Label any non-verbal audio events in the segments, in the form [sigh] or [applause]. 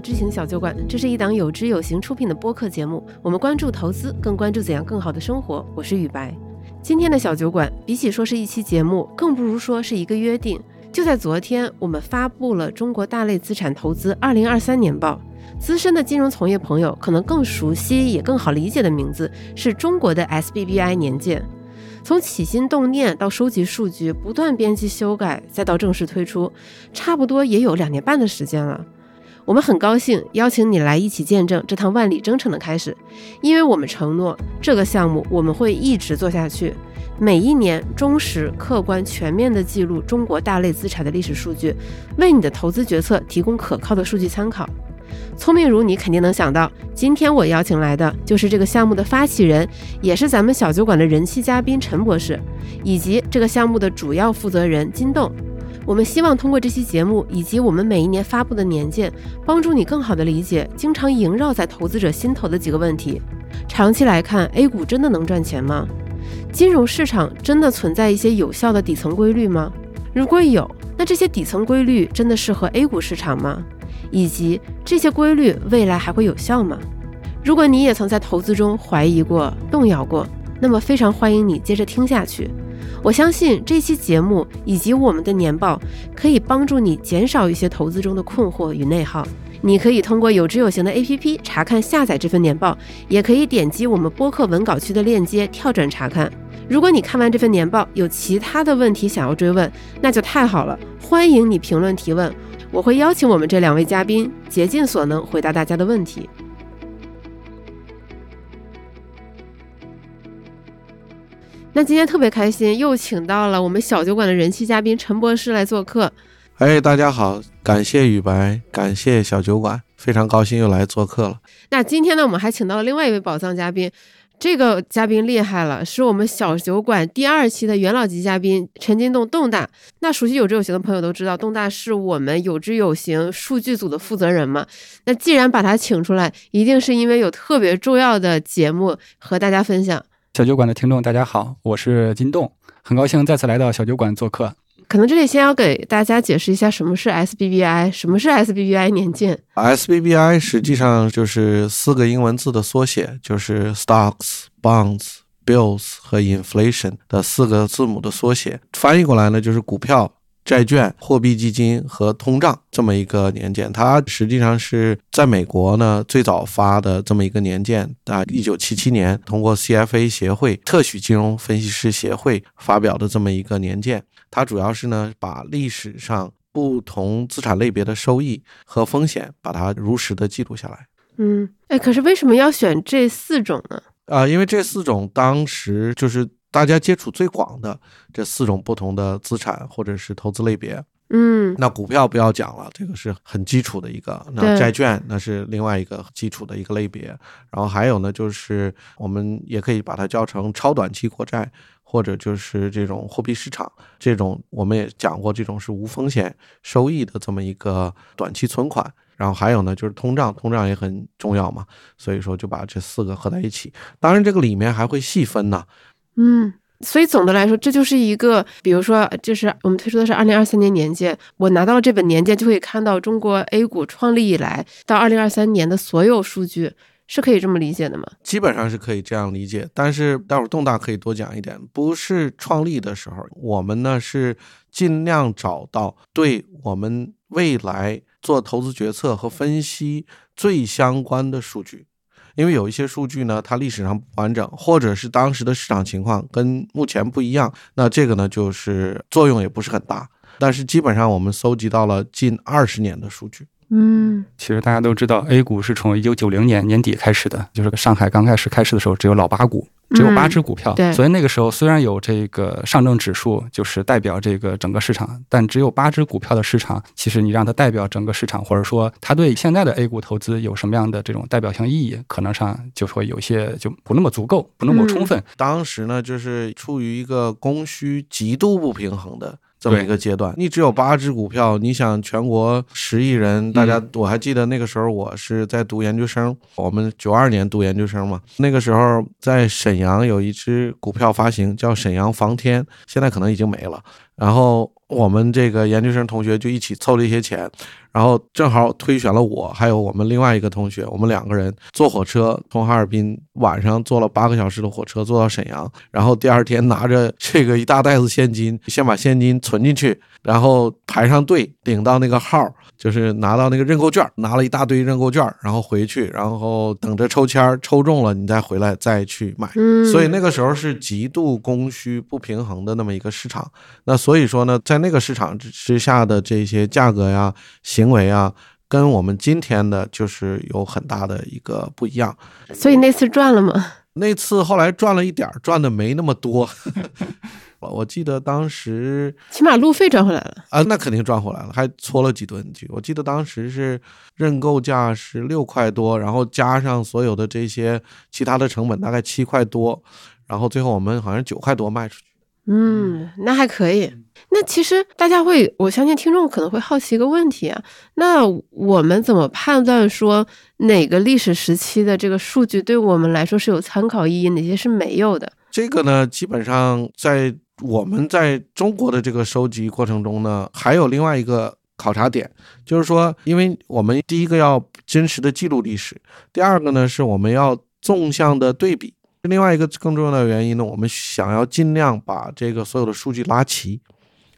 知行小酒馆，这是一档有知有行出品的播客节目。我们关注投资，更关注怎样更好的生活。我是雨白。今天的小酒馆，比起说是一期节目，更不如说是一个约定。就在昨天，我们发布了中国大类资产投资二零二三年报。资深的金融从业朋友可能更熟悉也更好理解的名字是中国的 SBBI 年鉴。从起心动念到收集数据，不断编辑修改，再到正式推出，差不多也有两年半的时间了。我们很高兴邀请你来一起见证这趟万里征程的开始，因为我们承诺这个项目我们会一直做下去，每一年忠实、客观、全面地记录中国大类资产的历史数据，为你的投资决策提供可靠的数据参考。聪明如你，肯定能想到，今天我邀请来的就是这个项目的发起人，也是咱们小酒馆的人气嘉宾陈博士，以及这个项目的主要负责人金栋。我们希望通过这期节目以及我们每一年发布的年鉴，帮助你更好地理解经常萦绕在投资者心头的几个问题。长期来看，A 股真的能赚钱吗？金融市场真的存在一些有效的底层规律吗？如果有，那这些底层规律真的适合 A 股市场吗？以及这些规律未来还会有效吗？如果你也曾在投资中怀疑过、动摇过，那么非常欢迎你接着听下去。我相信这期节目以及我们的年报可以帮助你减少一些投资中的困惑与内耗。你可以通过有知有行的 APP 查看下载这份年报，也可以点击我们播客文稿区的链接跳转查看。如果你看完这份年报有其他的问题想要追问，那就太好了，欢迎你评论提问，我会邀请我们这两位嘉宾竭尽所能回答大家的问题。那今天特别开心，又请到了我们小酒馆的人气嘉宾陈博士来做客。哎，大家好，感谢雨白，感谢小酒馆，非常高兴又来做客了。那今天呢，我们还请到了另外一位宝藏嘉宾，这个嘉宾厉害了，是我们小酒馆第二期的元老级嘉宾陈金栋栋大。那熟悉有知有行的朋友都知道，栋大是我们有知有行数据组的负责人嘛。那既然把他请出来，一定是因为有特别重要的节目和大家分享。小酒馆的听众，大家好，我是金栋，很高兴再次来到小酒馆做客。可能这里先要给大家解释一下什么是 SBBI，什么是 SBBI 年鉴。SBBI 实际上就是四个英文字的缩写，就是 Stocks、Bonds、Bills 和 Inflation 的四个字母的缩写，翻译过来呢就是股票。债券、货币基金和通胀这么一个年鉴，它实际上是在美国呢最早发的这么一个年鉴啊，一九七七年通过 CFA 协会特许金融分析师协会发表的这么一个年鉴。它主要是呢把历史上不同资产类别的收益和风险，把它如实的记录下来。嗯，哎，可是为什么要选这四种呢？啊，因为这四种当时就是。大家接触最广的这四种不同的资产或者是投资类别，嗯，那股票不要讲了，这个是很基础的一个。那债券那是另外一个基础的一个类别。然后还有呢，就是我们也可以把它叫成超短期国债，或者就是这种货币市场这种，我们也讲过，这种是无风险收益的这么一个短期存款。然后还有呢，就是通胀，通胀也很重要嘛，所以说就把这四个合在一起。当然，这个里面还会细分呢。嗯，所以总的来说，这就是一个，比如说，就是我们推出的是二零二三年年鉴，我拿到了这本年鉴，就可以看到中国 A 股创立以来到二零二三年的所有数据，是可以这么理解的吗？基本上是可以这样理解，但是待会儿动大可以多讲一点，不是创立的时候，我们呢是尽量找到对我们未来做投资决策和分析最相关的数据。因为有一些数据呢，它历史上不完整，或者是当时的市场情况跟目前不一样，那这个呢就是作用也不是很大。但是基本上我们搜集到了近二十年的数据。嗯，其实大家都知道，A 股是从一九九零年年底开始的，就是上海刚开始开市的时候只有老八股。只有八只股票，对，所以那个时候虽然有这个上证指数，就是代表这个整个市场，但只有八只股票的市场，其实你让它代表整个市场，或者说它对现在的 A 股投资有什么样的这种代表性意义，可能上就会有些就不那么足够，不那么充分。当时呢，就是处于一个供需极度不平衡的。这么一个阶段，你只有八只股票，你想全国十亿人，大家我还记得那个时候我是在读研究生，我们九二年读研究生嘛，那个时候在沈阳有一只股票发行叫沈阳房天，现在可能已经没了。然后我们这个研究生同学就一起凑了一些钱，然后正好推选了我，还有我们另外一个同学，我们两个人坐火车从哈尔滨晚上坐了八个小时的火车坐到沈阳，然后第二天拿着这个一大袋子现金，先把现金存进去，然后排上队领到那个号，就是拿到那个认购券，拿了一大堆认购券，然后回去，然后等着抽签，抽中了你再回来再去买。嗯，所以那个时候是极度供需不平衡的那么一个市场。那所以说呢，在那个市场之之下的这些价格呀、行为啊，跟我们今天的就是有很大的一个不一样。所以那次赚了吗？那次后来赚了一点儿，赚的没那么多。我 [laughs] 我记得当时起码路费赚回来了。啊，那肯定赚回来了，还搓了几顿去。我记得当时是认购价是六块多，然后加上所有的这些其他的成本，大概七块多，然后最后我们好像九块多卖出去。嗯，那还可以。那其实大家会，我相信听众可能会好奇一个问题啊，那我们怎么判断说哪个历史时期的这个数据对我们来说是有参考意义，哪些是没有的？这个呢，基本上在我们在中国的这个收集过程中呢，还有另外一个考察点，就是说，因为我们第一个要真实的记录历史，第二个呢是我们要纵向的对比，另外一个更重要的原因呢，我们想要尽量把这个所有的数据拉齐。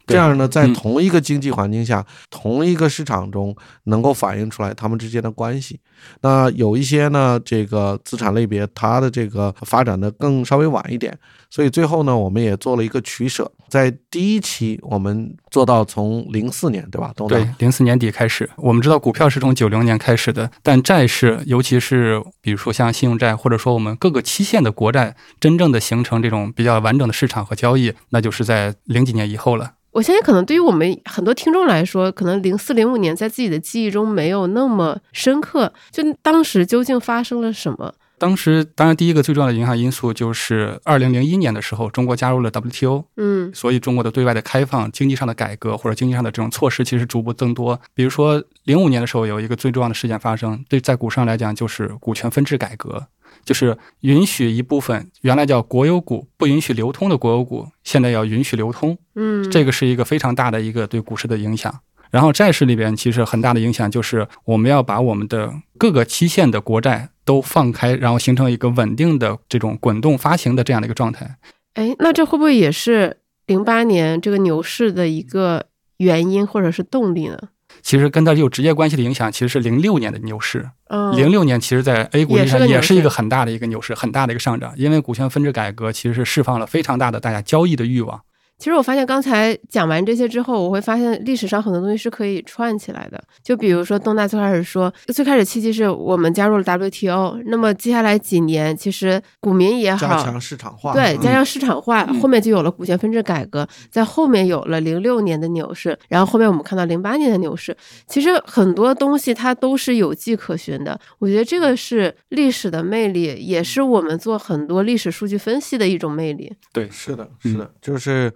这样呢，在嗯同一个经济环境下，同一个市场中，能够反映出来它们之间的关系。那有一些呢，这个资产类别它的这个发展的更稍微晚一点，所以最后呢，我们也做了一个取舍。在第一期，我们做到从零四年，对吧？东对东，零四年底开始，我们知道股票是从九零年开始的，但债市，尤其是比如说像信用债，或者说我们各个期限的国债，真正的形成这种比较完整的市场和交易，那就是在零几年以后了。我相信，可能对于我们很多听众来说，可能零四零五年在自己的记忆中没有那么深刻。就当时究竟发生了什么？当时，当然第一个最重要的影响因素就是二零零一年的时候，中国加入了 WTO，嗯所以中国的对外的开放、经济上的改革或者经济上的这种措施，其实逐步增多。比如说零五年的时候，有一个最重要的事件发生，对在股市上来讲就是股权分置改革，就是允许一部分原来叫国有股不允许流通的国有股，现在要允许流通。嗯，这个是一个非常大的一个对股市的影响。然后债市里边其实很大的影响就是我们要把我们的各个期限的国债都放开，然后形成一个稳定的这种滚动发行的这样的一个状态。哎，那这会不会也是零八年这个牛市的一个原因或者是动力呢？其实跟它有直接关系的影响，其实是零六年的牛市。嗯，零六年其实，在 A 股历史上也是一个很大的一个牛市，很大的一个上涨，因为股权分置改革其实是释放了非常大的大家交易的欲望。其实我发现刚才讲完这些之后，我会发现历史上很多东西是可以串起来的。就比如说东大最开始说，最开始契机是我们加入了 WTO，那么接下来几年，其实股民也好加强，市场化，对，嗯加强市场化，嗯后面就有了股权分置改革，在后面有了零六年的牛市，然后后面我们看到零八年的牛市。其实很多东西它都是有迹可循的，我觉得这个是历史的魅力，也是我们做很多历史数据分析的一种魅力。对，是的，是的，就是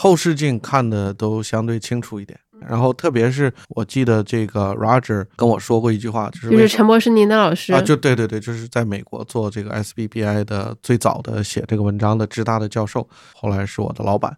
后视镜看的都相对清楚一点。然后特别是我记得这个 Roger 跟我说过一句话，就是就是陈博士您的老师，啊，就对对对，就是在美国做这个 SBBI 的最早的写这个文章的浙大的教授，后来是我的老板。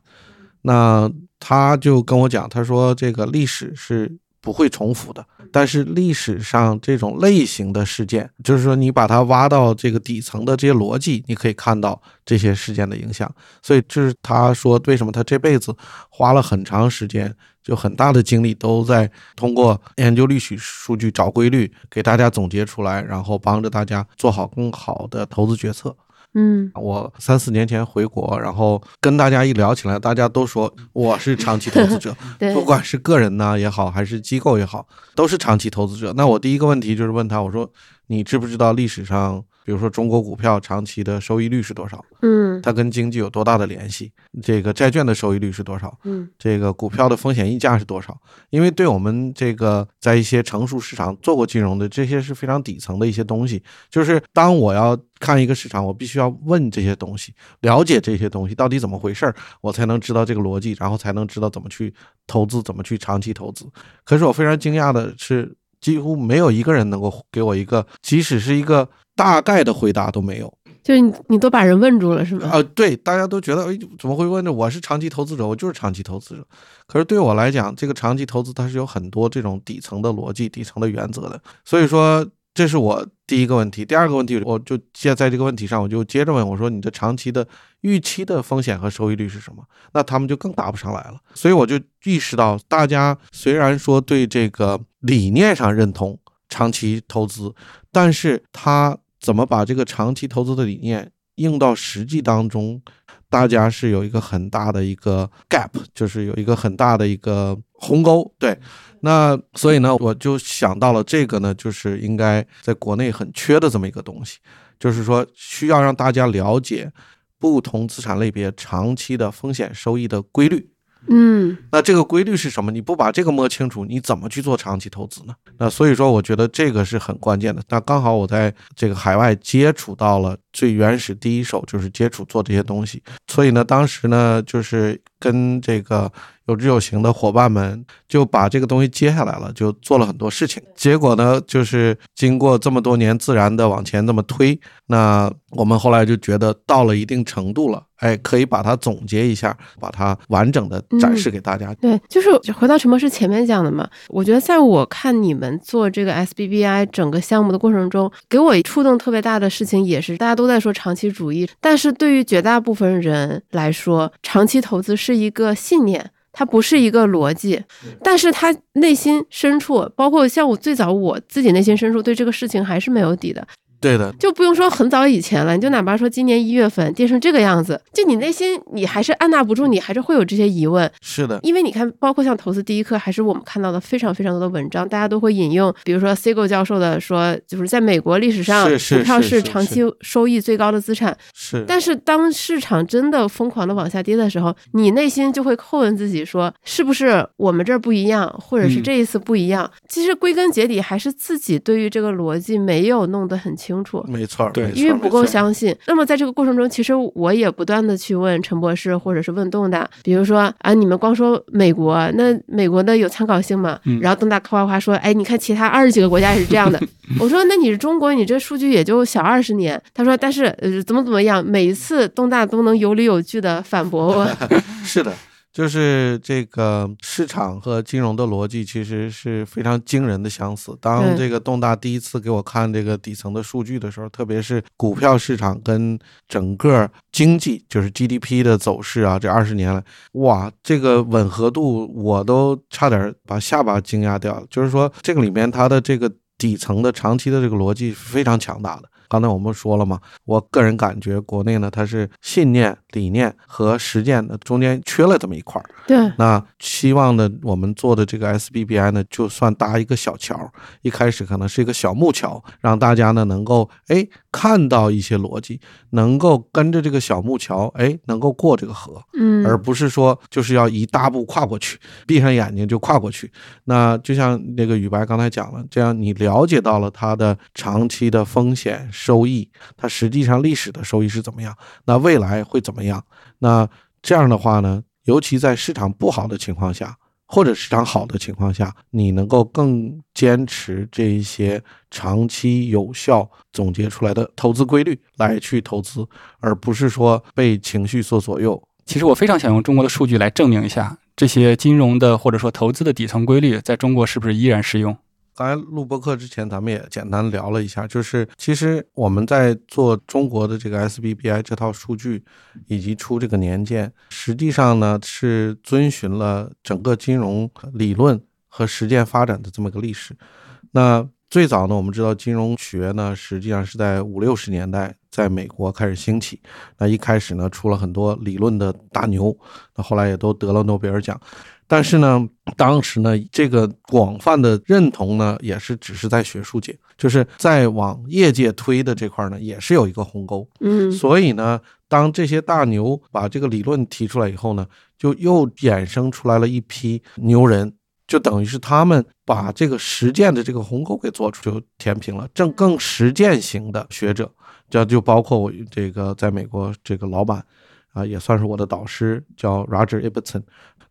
那他就跟我讲，他说这个历史是不会重复的，但是历史上这种类型的事件，就是说你把它挖到这个底层的这些逻辑，你可以看到这些事件的影响。所以这是他说为什么他这辈子花了很长时间，就很大的精力都在通过研究历史数据找规律，给大家总结出来，然后帮着大家做好更好的投资决策。嗯，我三四年前回国，然后跟大家一聊起来，大家都说我是长期投资者，[laughs] 对，不管是个人呢也好，还是机构也好，都是长期投资者。那我第一个问题就是问他，我说你知不知道历史上，比如说中国股票长期的收益率是多少？嗯它跟经济有多大的联系？这个债券的收益率是多少？嗯这个股票的风险溢价是多少？因为对我们这个在一些成熟市场做过金融的，这些是非常底层的一些东西。就是当我要看一个市场，我必须要问这些东西，了解这些东西到底怎么回事儿，我才能知道这个逻辑，然后才能知道怎么去投资，怎么去长期投资。可是我非常惊讶的是，几乎没有一个人能够给我一个，即使是一个大概的回答都没有。就是你你都把人问住了是吗？啊、对，大家都觉得，哎，怎么会问呢我是长期投资者，我就是长期投资者。可是对我来讲，这个长期投资它是有很多这种底层的逻辑、底层的原则的。所以说，这是我第一个问题。第二个问题，我就接在这个问题上，我就接着问我说，你的长期的预期的风险和收益率是什么？那他们就更答不上来了。所以我就意识到，大家虽然说对这个理念上认同长期投资，但是他怎么把这个长期投资的理念用到实际当中，大家是有一个很大的一个 gap，就是有一个很大的一个鸿沟。对，那所以呢，我就想到了这个呢，就是应该在国内很缺的这么一个东西，就是说需要让大家了解不同资产类别长期的风险收益的规律。嗯那这个规律是什么？你不把这个摸清楚，你怎么去做长期投资呢？那所以说，我觉得这个是很关键的。那刚好我在这个海外接触到了最原始第一手，就是接触做这些东西。所以呢，当时呢，就是跟这个有志有行的伙伴们就把这个东西接下来了，就做了很多事情。结果呢，就是经过这么多年自然的往前这么推，那我们后来就觉得到了一定程度了，哎，可以把它总结一下，把它完整的展示给大家。对，就是回到陈博士前面讲的嘛，我觉得在我看你们做这个 SBBI 整个项目的过程中，给我触动特别大的事情也是大家都在说长期主义，但是对于绝大部分人来说，长期投资是一个信念。它不是一个逻辑，但是他内心深处，包括像我最早我自己内心深处对这个事情还是没有底的。对的，就不用说很早以前了，你就哪怕说今年一月份跌成这个样子，就你内心你还是按捺不住，你还是会有这些疑问。是的，因为你看，包括像投资第一课，还是我们看到的非常非常多的文章，大家都会引用，比如说 Siegel 教授的说，就是在美国历史上，股票是是长期收益最高的资产。是，但是当市场真的疯狂的往下跌的时候，你内心就会叩问自己说，是不是我们这儿不一样，或者是嗯这一次不一样？其实归根结底还是自己对于这个逻辑没有弄得很清楚。没错，对因为不够相信。那么在这个过程中，其实我也不断的去问陈博士，或者是问东大，比如说啊，你们光说美国，那美国的有参考性吗？嗯然后东大夸夸夸说，哎，你看其他二十几个国家也是这样的。[laughs] 我说，那你是中国，你这数据也就小二十年。他说，但是呃，怎么怎么样，每一次东大都能有理有据的反驳我。[laughs] 是的，就是这个市场和金融的逻辑其实是非常惊人的相似。当这个东大第一次给我看这个底层的数据的时候，特别是股票市场跟整个经济，就是 GDP 的走势啊，这二十年来，哇，这个吻合度我都差点把下巴惊讶掉了。就是说，这个里面它的这个底层的长期的这个逻辑是非常强大的。刚才我们说了嘛，我个人感觉国内呢，它是信念、理念和实践的中间缺了这么一块儿。对，那希望呢，我们做的这个 SBBI 呢，就算搭一个小桥，一开始可能是一个小木桥，让大家呢能够哎看到一些逻辑，能够跟着这个小木桥哎能够过这个河，嗯，而不是说就是要一大步跨过去，[laughs] 闭上眼睛就跨过去。那就像那个宇白刚才讲了，这样你了解到了它的长期的风险收益，它实际上历史的收益是怎么样，那未来会怎么样？那这样的话呢，尤其在市场不好的情况下。或者市场好的情况下，你能够更坚持这一些长期有效总结出来的投资规律来去投资，而不是说被情绪所左右，其实我非常想用中国的数据来证明一下这些金融的或者说投资的底层规律在中国是不是依然适用。刚才录播课之前，咱们也简单聊了一下，就是其实我们在做中国的这个 SBBI 这套数据，以及出这个年鉴，实际上呢是遵循了整个金融理论和实践发展的这么一个历史。那最早呢，我们知道金融学呢，实际上是在五六十年代在美国开始兴起。那一开始呢，出了很多理论的大牛，那后来也都得了诺贝尔奖。但是呢，当时呢，这个广泛的认同呢，也是只是在学术界，就是在往业界推的这块呢，也是有一个鸿沟。嗯所以呢，当这些大牛把这个理论提出来以后呢，就又衍生出来了一批牛人，就等于是他们把这个实践的这个鸿沟给做出，就填平了。正更实践型的学者，这就包括我这个在美国这个老板啊，也算是我的导师，叫 Roger Ibbotson。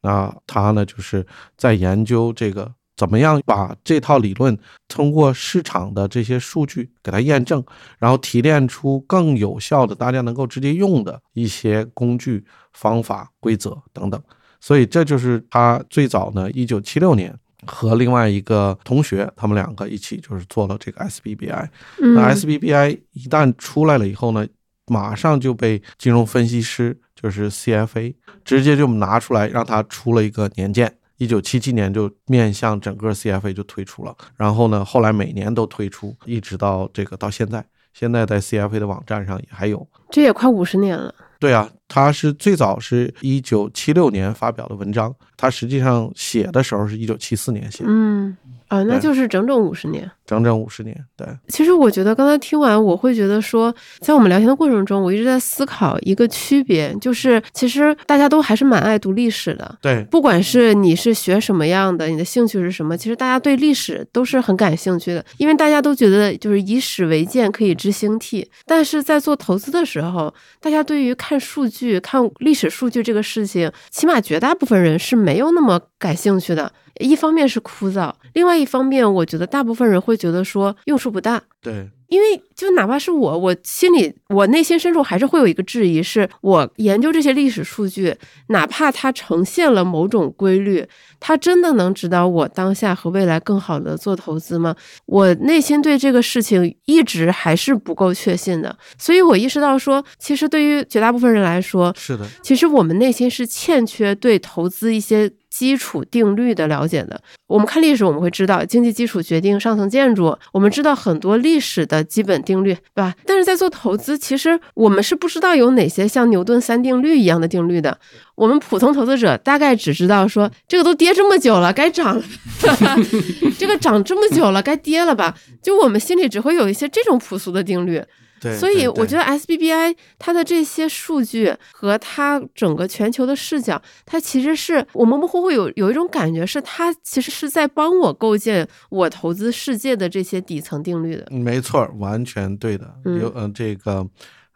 那他呢，就是在研究这个怎么样把这套理论通过市场的这些数据给它验证，然后提炼出更有效的、大家能够直接用的一些工具、方法、规则等等。所以这就是他最早呢，一九七六年和另外一个同学，他们两个一起就是做了这个 SBBI。嗯那 SBBI 一旦出来了以后呢，马上就被金融分析师，就是 CFA，直接就拿出来让他出了一个年鉴。一九七七年就面向整个 CFA 就推出了，然后呢，后来每年都推出，一直到这个到现在，现在在 CFA 的网站上也还有。这也快五十年了。对啊，他是最早是一九七六年发表的文章，他实际上写的时候是一九七四年写的，嗯，啊，那就是整整五十年。整整五十年。对，其实我觉得刚才听完，我会觉得说，在我们聊天的过程中，我一直在思考一个区别，就是其实大家都还是蛮爱读历史的。对，不管是你是学什么样的，你的兴趣是什么，其实大家对历史都是很感兴趣的，因为大家都觉得就是以史为鉴，可以知兴替。但是在做投资的时候，大家对于看数据、看历史数据这个事情，起码绝大部分人是没有那么感兴趣的。一方面是枯燥，另外一方面，我觉得大部分人会觉得说用处不大。对，因为就哪怕是我，我心里我内心深处还是会有一个质疑，是我研究这些历史数据，哪怕它呈现了某种规律，它真的能指导我当下和未来更好的做投资吗？我内心对这个事情一直还是不够确信的，所以我意识到说，其实对于绝大部分人来说，是的，其实我们内心是欠缺对投资一些基础定律的了解的。我们看历史，我们会知道经济基础决定上层建筑，我们知道很多历史的基本定律，对吧？但是在做投资，其实我们是不知道有哪些像牛顿三定律一样的定律的。我们普通投资者大概只知道说，这个都跌这么久了，该涨了；[laughs] 这个涨这么久了，该跌了吧？就我们心里只会有一些这种朴素的定律。对。所以我觉得 SBBI 它的这些数据和它整个全球的视角，它其实是我模模糊糊有有一种感觉，是它其实是在帮我构建我投资世界的这些底层定律的。没错，完全对的。嗯有呃，这个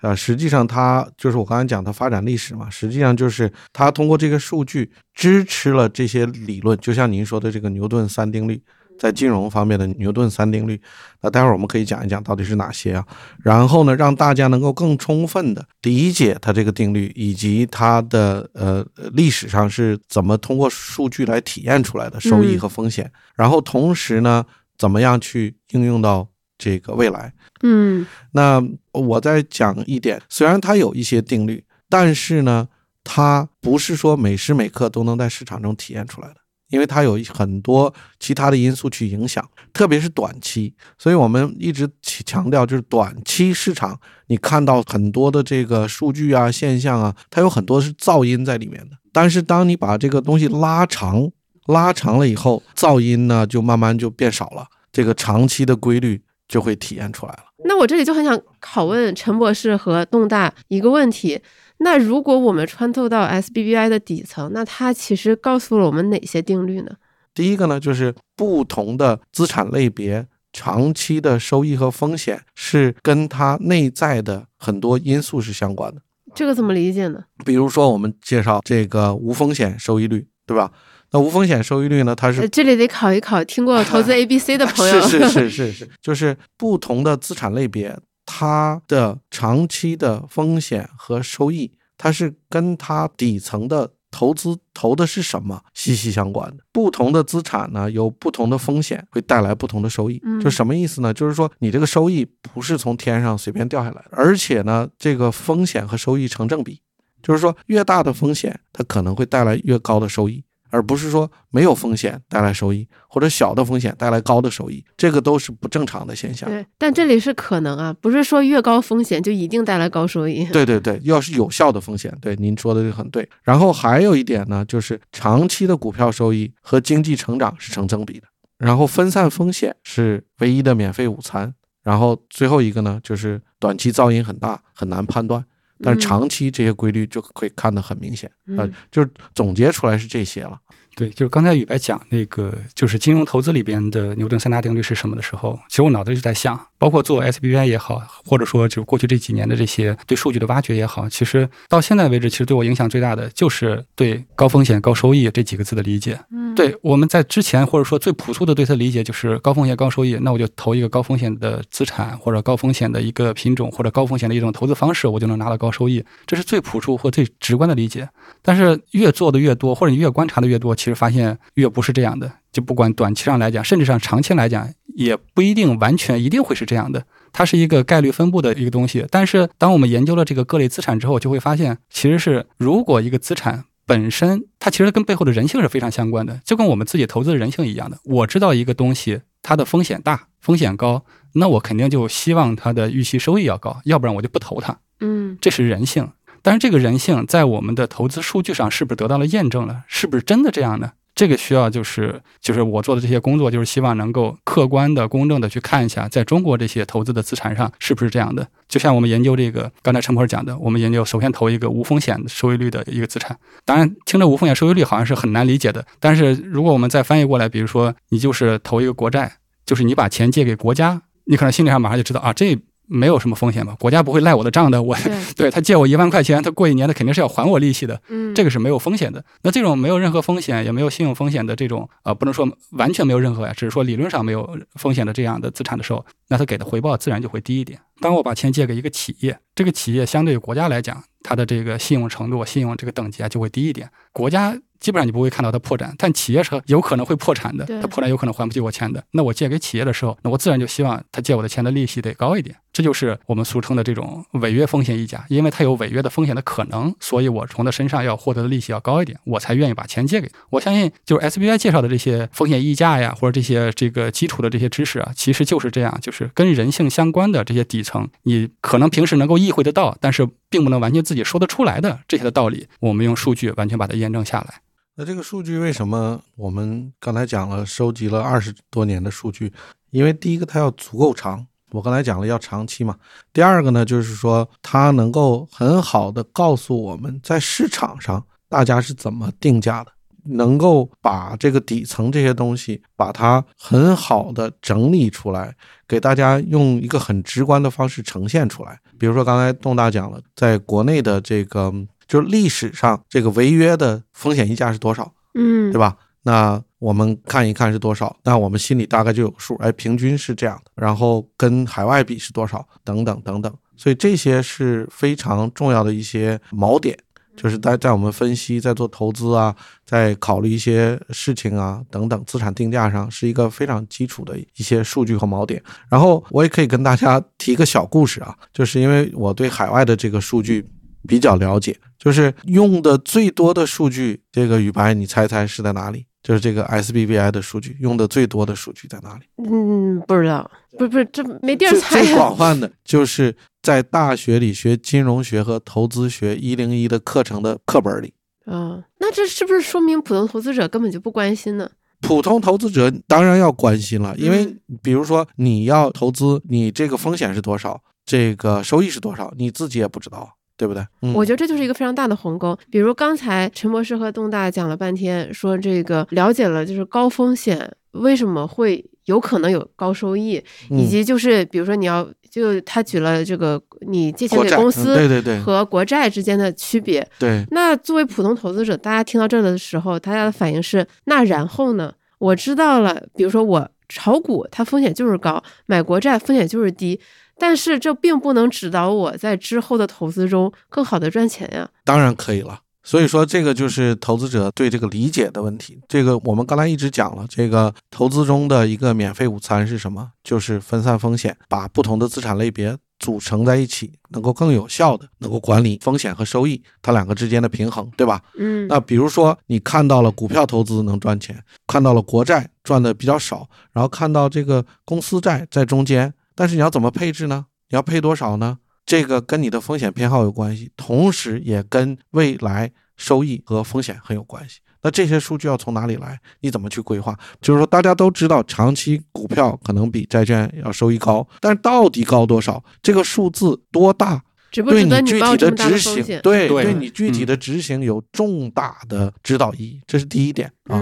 呃，实际上它就是我刚才讲的发展历史嘛，实际上就是它通过这个数据支持了这些理论，就像您说的这个牛顿三定律，在金融方面的牛顿三定律。那待会儿我们可以讲一讲到底是哪些啊，然后呢，让大家能够更充分的理解它这个定律以及它的呃历史上是怎么通过数据来体验出来的收益嗯和风险，然后同时呢，怎么样去应用到这个未来。嗯那我再讲一点，虽然它有一些定律，但是呢，它不是说每时每刻都能在市场中体验出来的，因为它有很多其他的因素去影响，特别是短期。所以我们一直强调，就是短期市场，你看到很多的这个数据啊、现象啊，它有很多是噪音在里面的。但是当你把这个东西拉长，拉长了以后，噪音呢就慢慢就变少了，这个长期的规律就会体现出来了。那我这里就很想拷问陈博士和东大一个问题：那如果我们穿透到 SBBI 的底层，那它其实告诉了我们哪些定律呢？第一个呢，就是不同的资产类别长期的收益和风险是跟它内在的很多因素是相关的。这个怎么理解呢？比如说，我们介绍这个无风险收益率，对吧？那无风险收益率呢，它是呃，这里得考一考听过投资 ABC 的朋友。[laughs] 是是是是是，就是不同的资产类别，它的长期的风险和收益，它是跟它底层的投资投的是什么息息相关的。不同的资产呢，有不同的风险，会带来不同的收益。嗯就什么意思呢？就是说你这个收益不是从天上随便掉下来的，而且呢，这个风险和收益成正比。就是说，越大的风险，它可能会带来越高的收益，而不是说没有风险带来收益，或者小的风险带来高的收益，这个都是不正常的现象。对，但这里是可能啊，不是说越高风险就一定带来高收益。对对对，要是有效的风险，对您说的就很对。然后还有一点呢，就是长期的股票收益和经济成长是成正比的。然后分散风险是唯一的免费午餐。然后最后一个呢，就是短期噪音很大，很难判断，但是嗯长期这些规律就可以看得很明显。呃嗯，就是总结出来是这些了。对，就是刚才宇白讲那个，就是金融投资里边的牛顿三大定律是什么的时候，其实我脑子里就在想，包括做 SBI 也好，或者说就过去这几年的这些对数据的挖掘也好，其实到现在为止，其实对我影响最大的就是对高风险高收益这几个字的理解。嗯，对，我们在之前或者说最朴素的对它的理解就是高风险高收益，那我就投一个高风险的资产或者高风险的一个品种或者高风险的一种投资方式，我就能拿到高收益，这是最朴素或最直观的理解。但是越做的越多，或者你越观察的越多，其实发现越不是这样的。就不管短期上来讲，甚至上长期来讲，也不一定完全一定会是这样的。它是一个概率分布的一个东西。但是当我们研究了这个各类资产之后，就会发现，其实是如果一个资产本身，它其实跟背后的人性是非常相关的，就跟我们自己投资的人性一样的。我知道一个东西它的风险大、风险高，那我肯定就希望它的预期收益要高，要不然我就不投它。嗯这是人性。但是这个人性在我们的投资数据上是不是得到了验证了？是不是真的这样呢？这个需要就是就是我做的这些工作，就是希望能够客观的、公正的去看一下，在中国这些投资的资产上是不是这样的。就像我们研究这个，刚才陈博士讲的，我们研究首先投一个无风险收益率的一个资产。当然，听着无风险收益率好像是很难理解的，但是如果我们再翻译过来，比如说你就是投一个国债，就是你把钱借给国家，你可能心理上马上就知道啊，这没有什么风险吧？国家不会赖我的账的，我 [laughs] 对，对他借我一万块钱，他过一年他肯定是要还我利息的。嗯，这个是没有风险的。那这种没有任何风险，也没有信用风险的这种，呃，不能说完全没有任何呀，只是说理论上没有风险的这样的资产的时候，那他给的回报自然就会低一点。当我把钱借给一个企业，这个企业相对于国家来讲，它的这个信用程度、信用这个等级啊就会低一点。国家基本上你不会看到它破产，但企业是有可能会破产的，它破产有可能还不起我钱的。那我借给企业的时候，那我自然就希望他借我的钱的利息得高一点。这就是我们俗称的这种违约风险溢价，因为它有违约的风险的可能，所以我从他身上要获得的利息要高一点，我才愿意把钱借给他。我相信，就是 SBI 介绍的这些风险溢价呀，或者这些这个基础的这些知识啊，其实就是这样，就是跟人性相关的这些底层，你可能平时能够意会得到，但是并不能完全自己说得出来的这些的道理，我们用数据完全把它验证下来。那这个数据为什么我们刚才讲了，收集了二十多年的数据？因为第一个它要足够长，我刚才讲了要长期嘛。第二个呢，就是说它能够很好的告诉我们在市场上大家是怎么定价的，能够把这个底层这些东西，把它很好的整理出来，给大家用一个很直观的方式呈现出来。比如说刚才东大讲了，在国内的这个就是历史上这个违约的风险溢价是多少？嗯，对吧？那我们看一看是多少，那我们心里大概就有数，哎，平均是这样的，然后跟海外比是多少，等等等等。所以这些是非常重要的一些锚点，就是在在我们分析、在做投资啊，在考虑一些事情啊等等资产定价上，是一个非常基础的一些数据和锚点。然后我也可以跟大家提一个小故事啊，就是因为我对海外的这个数据比较了解，就是用的最多的数据，这个宇白，你猜猜是在哪里？就是这个 SBVI 的数据用的最多的数据在哪里？嗯，不知道，不不是这没地儿最猜最广。泛的就是在大学里学金融学和投资学一零一的课程的课本里。啊，那这是不是说明普通投资者根本就不关心呢？普通投资者当然要关心了，因为嗯比如说你要投资，你这个风险是多少，这个收益是多少，你自己也不知道，对不对？嗯，我觉得这就是一个非常大的鸿沟。比如刚才陈博士和东大讲了半天，说这个了解了就是高风险为什么会有可能有高收益，以嗯及就是比如说你要就他举了这个你借钱给公司对对对和国债之间的区别。对，那作为普通投资者，大家听到这儿的时候，大家的反应是：那然后呢？我知道了，比如说我炒股，它风险就是高；买国债风险就是低。但是这并不能指导我在之后的投资中更好的赚钱呀。当然可以了。所以说，这个就是投资者对这个理解的问题。这个我们刚才一直讲了，这个投资中的一个免费午餐是什么？就是分散风险，把不同的资产类别组成在一起，能够更有效的能够管理风险和收益，它两个之间的平衡，对吧？嗯，那比如说，你看到了股票投资能赚钱，看到了国债赚的比较少，然后看到这个公司债在中间，但是你要怎么配置呢？你要配多少呢？这个跟你的风险偏好有关系，同时也跟未来收益和风险很有关系。那这些数据要从哪里来？你怎么去规划？就是说，大家都知道长期股票可能比债券要收益高，但是到底高多少？这个数字多大？对你你具体冒这么大执行？对对对你具体嗯的执行有重大的指导意义，这是第一点啊。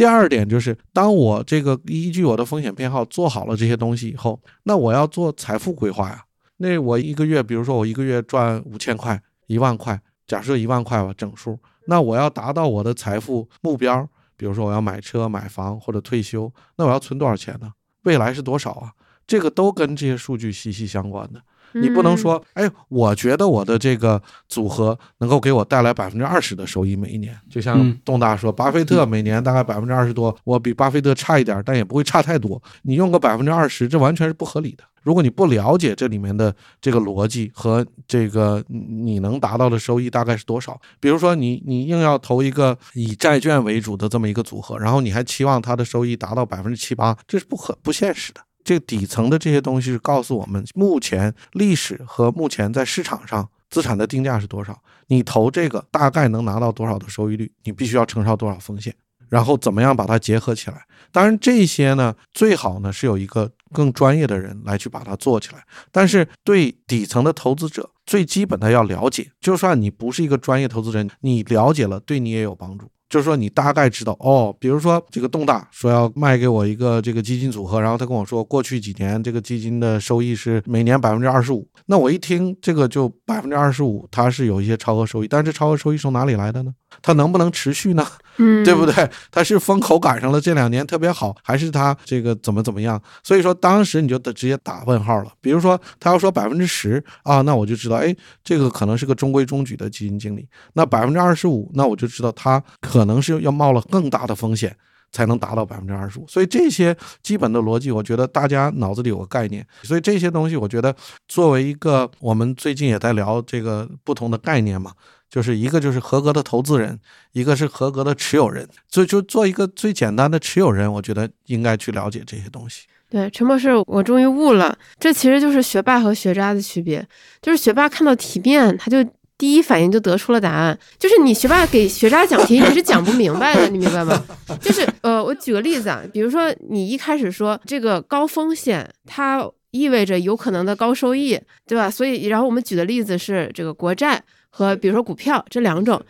第二点就是，当我这个依据我的风险偏好做好了这些东西以后，那我要做财富规划呀。那我一个月，比如说我一个月赚五千块、一万块，假设一万块吧，整数。那我要达到我的财富目标，比如说我要买车、买房或者退休，那我要存多少钱呢？未来是多少啊？这个都跟这些数据息息相关的。你不能说，哎，我觉得我的这个组合能够给我带来百分之二十的收益每一年，就像嗯东大说，巴菲特每年大概百分之二十多，我比巴菲特差一点，但也不会差太多。你用个百分之二十，这完全是不合理的。如果你不了解这里面的这个逻辑和这个你能达到的收益大概是多少，比如说你你硬要投一个以债券为主的这么一个组合，然后你还期望它的收益达到百分之七八，这是不可不现实的。这底层的这些东西是告诉我们，目前历史和目前在市场上资产的定价是多少，你投这个大概能拿到多少的收益率，你必须要承受多少风险，然后怎么样把它结合起来。当然，这些呢最好呢是有一个更专业的人来去把它做起来。但是对底层的投资者，最基本的要了解，就算你不是一个专业投资人，你了解了，对你也有帮助。就是说，你大概知道哦，比如说这个东大说要卖给我一个这个基金组合，然后他跟我说，过去几年这个基金的收益是每年百分之二十五，那我一听这个就百分之二十五，它是有一些超额收益，但是这超额收益从哪里来的呢？它能不能持续呢？[laughs] 嗯，对不对？它是风口赶上了这两年特别好，还是它这个怎么怎么样？所以说当时你就得直接打问号了。比如说他要说百分之十啊，那我就知道，哎，这个可能是个中规中矩的基金经理。那百分之二十五，那我就知道他可能是要冒了更大的风险。才能达到百分之二十五，所以这些基本的逻辑，我觉得大家脑子里有个概念。所以这些东西，我觉得作为一个我们最近也在聊这个不同的概念嘛，就是一个就是合格的投资人，一个是合格的持有人。所以就做一个最简单的持有人，我觉得应该去了解这些东西。对，陈博士，我终于悟了，这其实就是学霸和学渣的区别。就是学霸看到题面，他就第一反应就得出了答案。就是你学霸给学渣讲题，你是讲不明白的，你明白吗？就是呃，我举个例子啊，比如说你一开始说这个高风险，它意味着有可能的高收益，对吧？所以，然后我们举的例子是这个国债和比如说股票这两种。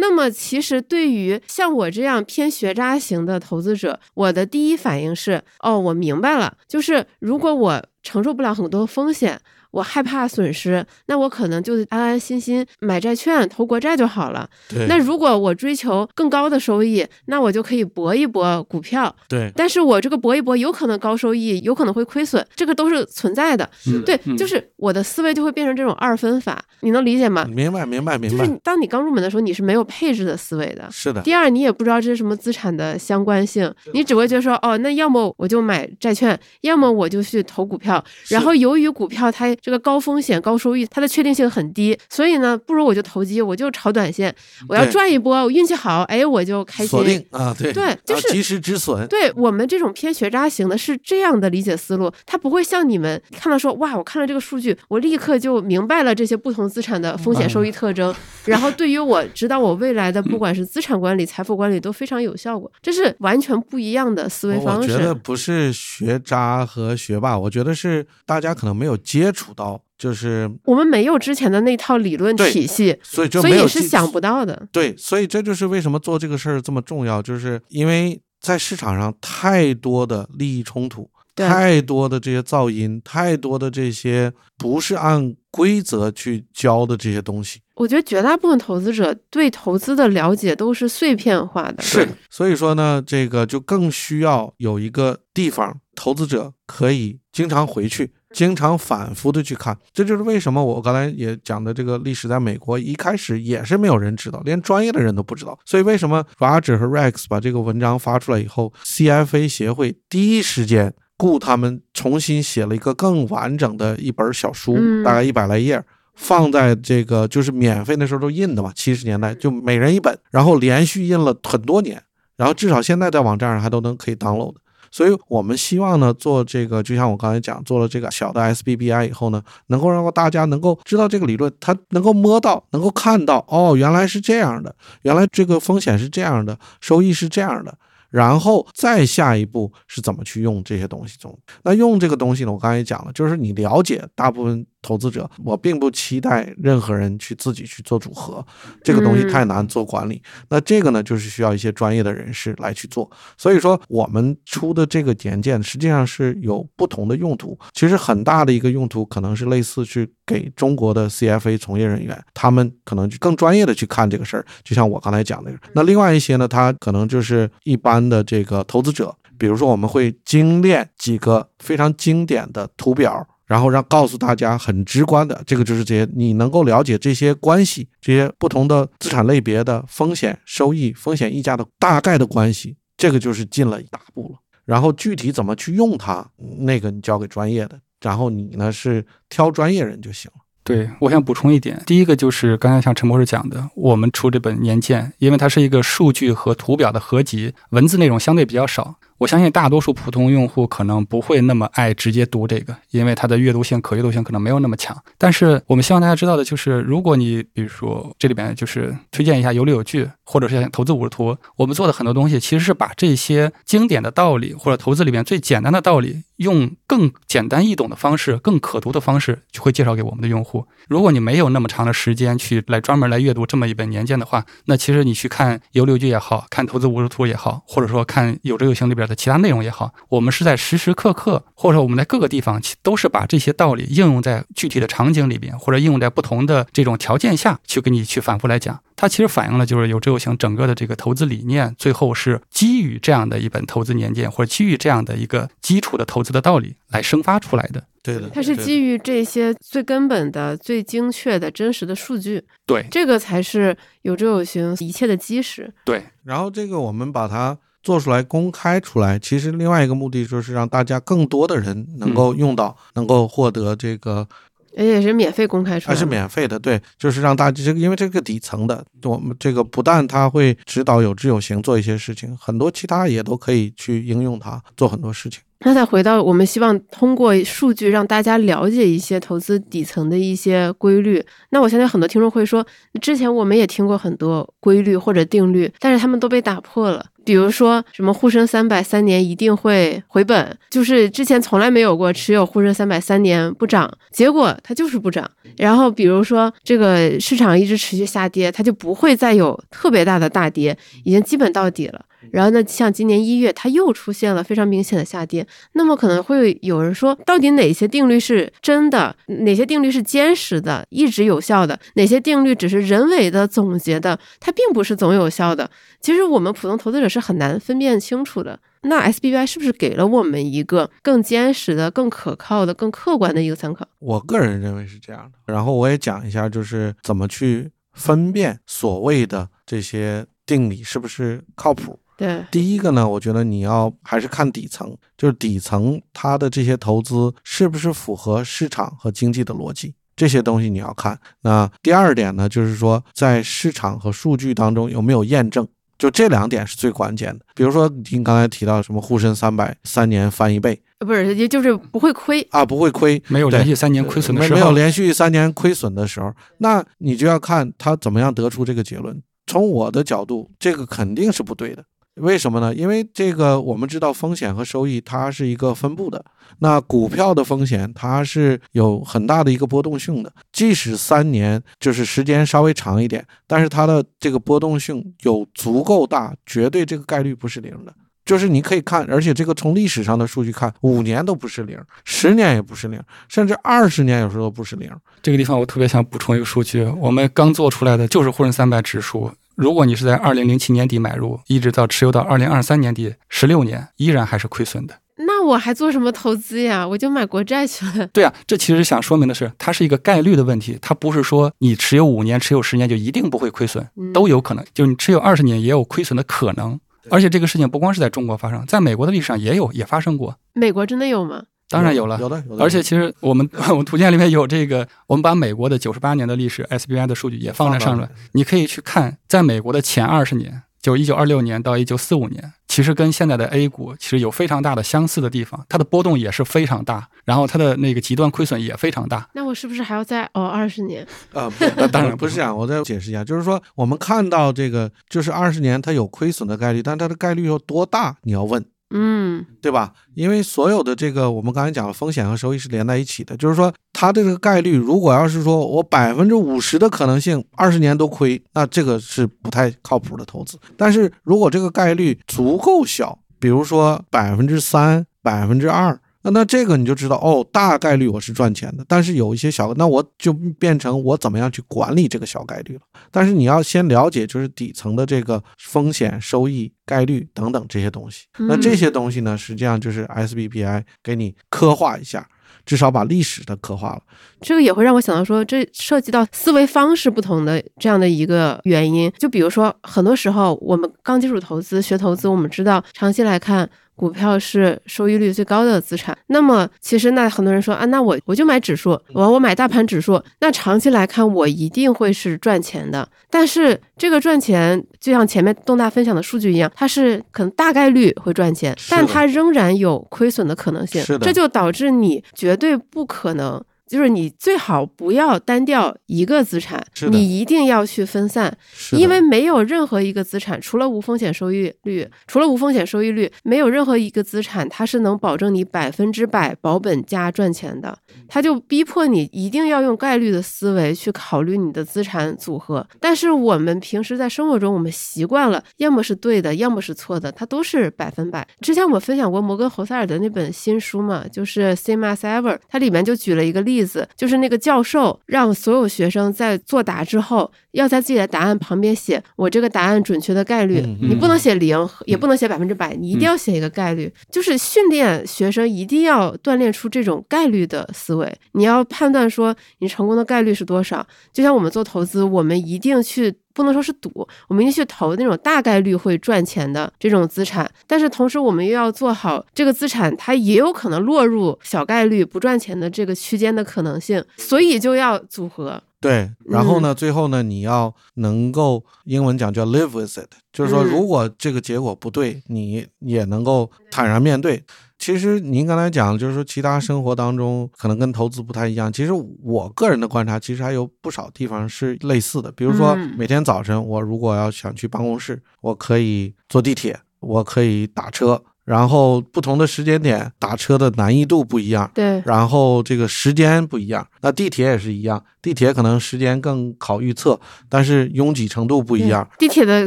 那么，其实对于像我这样偏学渣型的投资者，我的第一反应是：哦，我明白了，就是如果我承受不了很多风险，我害怕损失，那我可能就安安心心买债券、投国债就好了。对那如果我追求更高的收益，那我就可以搏一搏股票。对但是我这个搏一搏，有可能高收益，有可能会亏损，这个都是存在的。是对，嗯就是我的思维就会变成这种二分法，你能理解吗？明白明白明白就是，当你刚入门的时候，你是没有配置的思维的。是的，第二，你也不知道这是什么资产的相关性，你只会觉得说，哦，那要么我就买债券，要么我就去投股票。然后由于股票它这个高风险高收益，它的确定性很低，所以呢，不如我就投机，我就炒短线，我要赚一波，我运气好，哎，我就开心锁。定啊，对对就是及时止损，对我们这种偏学渣型的是这样的理解思路，他不会像你们看到说哇，我看了这个数据，我立刻就明白了这些不同资产的风险收益特征，[laughs] 然后对于我指导我未来的不管是资产管理、财富管理都非常有效果，这是完全不一样的思维方式我觉得。不是学渣和学霸，我觉得是大家可能没有接触到，就是我们没有之前的那套理论体系，所以就所以是想不到的。对，所以这就是为什么做这个事儿这么重要，就是因为在市场上太多的利益冲突，对太多的这些噪音，太多的这些不是按规则去教的这些东西。我觉得绝大部分投资者对投资的了解都是碎片化的。是，所以说呢，这个就更需要有一个地方，投资者可以经常回去，经常反复的去看。这就是为什么我刚才也讲的这个历史，在美国一开始也是没有人知道，连专业的人都不知道。所以为什么 Roger 和 Rex 把这个文章发出来以后，CFA 协会第一时间雇他们重新写了一个更完整的一本小书，嗯大概一百来页。放在这个就是免费那时候都印的嘛，七十年代就每人一本，然后连续印了很多年，然后至少现在在网站上还都能可以 download 的。所以我们希望呢，做这个就像我刚才讲，做了这个小的 SBBI 以后呢，能够让大家能够知道这个理论，他能够摸到，能够看到，哦，原来是这样的，原来这个风险是这样的，收益是这样的。然后再下一步是怎么去用这些东西中。那用这个东西呢？我刚才也讲了，就是你了解大部分投资者，我并不期待任何人去自己去做组合，这个东西太难做管理。那这个呢，就是需要一些专业的人士来去做。所以说，我们出的这个年鉴实际上是有不同的用途。其实很大的一个用途可能是类似去给中国的 CFA 从业人员，他们可能就更专业的去看这个事儿。就像我刚才讲的，那另外一些呢，他可能就是一般的这个投资者，比如说我们会精炼几个非常经典的图表。然后让告诉大家很直观的，这个就是这些，你能够了解这些关系，这些不同的资产类别的风险、收益、风险溢价的大概的关系，这个就是进了一大步了。然后具体怎么去用它，那个你交给专业的，然后你呢是挑专业人就行了。对，我想补充一点，第一个就是刚才像陈博士讲的，我们出这本年鉴，因为它是一个数据和图表的合集，文字内容相对比较少。我相信大多数普通用户可能不会那么爱直接读这个，因为它的阅读性、可阅读性可能没有那么强。但是我们希望大家知道的就是，如果你比如说这里边就是推荐一下有理有据，或者是投资五十图，我们做的很多东西其实是把这些经典的道理或者投资里面最简单的道理，用更简单易懂的方式、更可读的方式，就会介绍给我们的用户。如果你没有那么长的时间去来专门来阅读这么一本年鉴的话，那其实你去看有理有据也好看投资五十图也好，或者说看有知有行里边。的其他内容也好，我们是在时时刻刻，或者我们在各个地方，都是把这些道理应用在具体的场景里边，或者应用在不同的这种条件下去给你去反复来讲。它其实反映了就是有志有行整个的这个投资理念，最后是基于这样的一本投资年鉴，或者基于这样的一个基础的投资的道理来生发出来的。对的，它是基于这些最根本的、最精确的真实的数据。对，这个才是有志有行一切的基石。对，然后这个我们把它。做出来公开出来，其实另外一个目的就是让大家更多的人能够用到，能够获得这个，而且是免费公开出来，还是免费的，对，就是让大家这个，因为这个底层的，我们这个不但它会指导有知有行做一些事情，很多其他也都可以去应用它做很多事情。那再回到我们希望通过数据让大家了解一些投资底层的一些规律。那我相信很多听众会说，之前我们也听过很多规律或者定律，但是他们都被打破了。比如说什么沪深三百三年一定会回本，就是之前从来没有过持有沪深三百三年不涨，结果它就是不涨。然后比如说这个市场一直持续下跌，它就不会再有特别大的大跌，已经基本到底了。然后呢，像今年一月，它又出现了非常明显的下跌。那么可能会有人说，到底哪些定律是真的，哪些定律是坚实的、一直有效的，哪些定律只是人为的总结的，它并不是总有效的。其实我们普通投资者是很难分辨清楚的。那 SBY 是不是给了我们一个更坚实的、更可靠的、更客观的一个参考？我个人认为是这样的。然后我也讲一下，就是怎么去分辨所谓的这些定理是不是靠谱。对，第一个呢，我觉得你要还是看底层，就是底层它的这些投资是不是符合市场和经济的逻辑，这些东西你要看。那第二点呢，就是说在市场和数据当中有没有验证，就这两点是最关键的。比如说您刚才提到什么沪深三百三年翻一倍，不是，也就是不会亏啊，不会亏，没有连续三年亏损的时候，没有连续三年亏损的时候，那你就要看他怎么样得出这个结论。从我的角度，这个肯定是不对的。为什么呢？因为这个我们知道风险和收益它是一个分布的。那股票的风险它是有很大的一个波动性的，即使三年就是时间稍微长一点，但是它的这个波动性有足够大，绝对这个概率不是零的。就是你可以看，而且这个从历史上的数据看，五年都不是零，十年也不是零，甚至二十年有时候都不是零。这个地方我特别想补充一个数据，我们刚做出来的就是沪深三百指数。如果你是在二零零七年底买入，一直到持有到二零二三年底，十六年依然还是亏损的。那我还做什么投资呀？我就买国债去了。[laughs] 对啊，这其实想说明的是，它是一个概率的问题，它不是说你持有五年、持有十年就一定不会亏损，都有可能。就是你持有二十年也有亏损的可能。而且这个事情不光是在中国发生，在美国的历史上也有，也发生过。美国真的有吗？当然有了，有的，有的。而且其实我们 [laughs] 我们图鉴里面有这个，我们把美国的九十八年的历史 SBI 的数据也放在上面，你可以去看，在美国的前二十年，就一九二六年到一九四五年，其实跟现在的 A 股其实有非常大的相似的地方，它的波动也是非常大，然后它的那个极端亏损也非常大。那我是不是还要再熬二十年？啊，不 [laughs] 当然不是这样，我再解释一下，就是说我们看到这个，就是二十年它有亏损的概率，但它的概率有多大？你要问。嗯对吧？因为所有的这个我们刚才讲的风险和收益是连在一起的，就是说它的这个概率，如果要是说我百分之五十的可能性二十年都亏，那这个是不太靠谱的投资。但是如果这个概率足够小，比如说百分之三、百分之二。那那这个你就知道哦，大概率我是赚钱的，但是有一些小，那我就变成我怎么样去管理这个小概率了。但是你要先了解就是底层的这个风险、收益、概率等等这些东西。那这些东西呢，实际上就是 SBPI 给你刻画一下，至少把历史的刻画了。这个也会让我想到说，这涉及到思维方式不同的这样的一个原因。就比如说，很多时候我们刚接触投资、学投资，我们知道长期来看。股票是收益率最高的资产，那么其实那很多人说啊，那我我就买指数，我我买大盘指数，那长期来看我一定会是赚钱的。但是这个赚钱就像前面东大分享的数据一样，它是可能大概率会赚钱，但它仍然有亏损的可能性。是的，这就导致你绝对不可能。就是你最好不要单调一个资产，你一定要去分散，因为没有任何一个资产，除了无风险收益率，除了无风险收益率，没有任何一个资产它是能保证你百分之百保本加赚钱的。它就逼迫你一定要用概率的思维去考虑你的资产组合。但是我们平时在生活中，我们习惯了，要么是对的，要么是错的，它都是百分百。之前我分享过摩根侯塞尔的那本新书嘛，就是 Same as Ever，它里面就举了一个例。例子就是那个教授让所有学生在作答之后，要在自己的答案旁边写我这个答案准确的概率。你不能写零，也不能写百分之百，你一定要写一个概率。就是训练学生一定要锻炼出这种概率的思维。你要判断说你成功的概率是多少。就像我们做投资，我们一定去。不能说是赌，我们一定去投那种大概率会赚钱的这种资产，但是同时我们又要做好这个资产它也有可能落入小概率不赚钱的这个区间的可能性，所以就要组合。对，然后呢，最后呢，你要能够英文讲叫 live with it，就是说如果这个结果不对，你也能够坦然面对。其实您刚才讲，就是说其他生活当中可能跟投资不太一样。其实我个人的观察，其实还有不少地方是类似的。比如说每天早晨，我如果要想去办公室，我可以坐地铁，我可以打车。然后不同的时间点打车的难易度不一样，对，然后这个时间不一样。那地铁也是一样，地铁可能时间更好预测，但是拥挤程度不一样。地铁的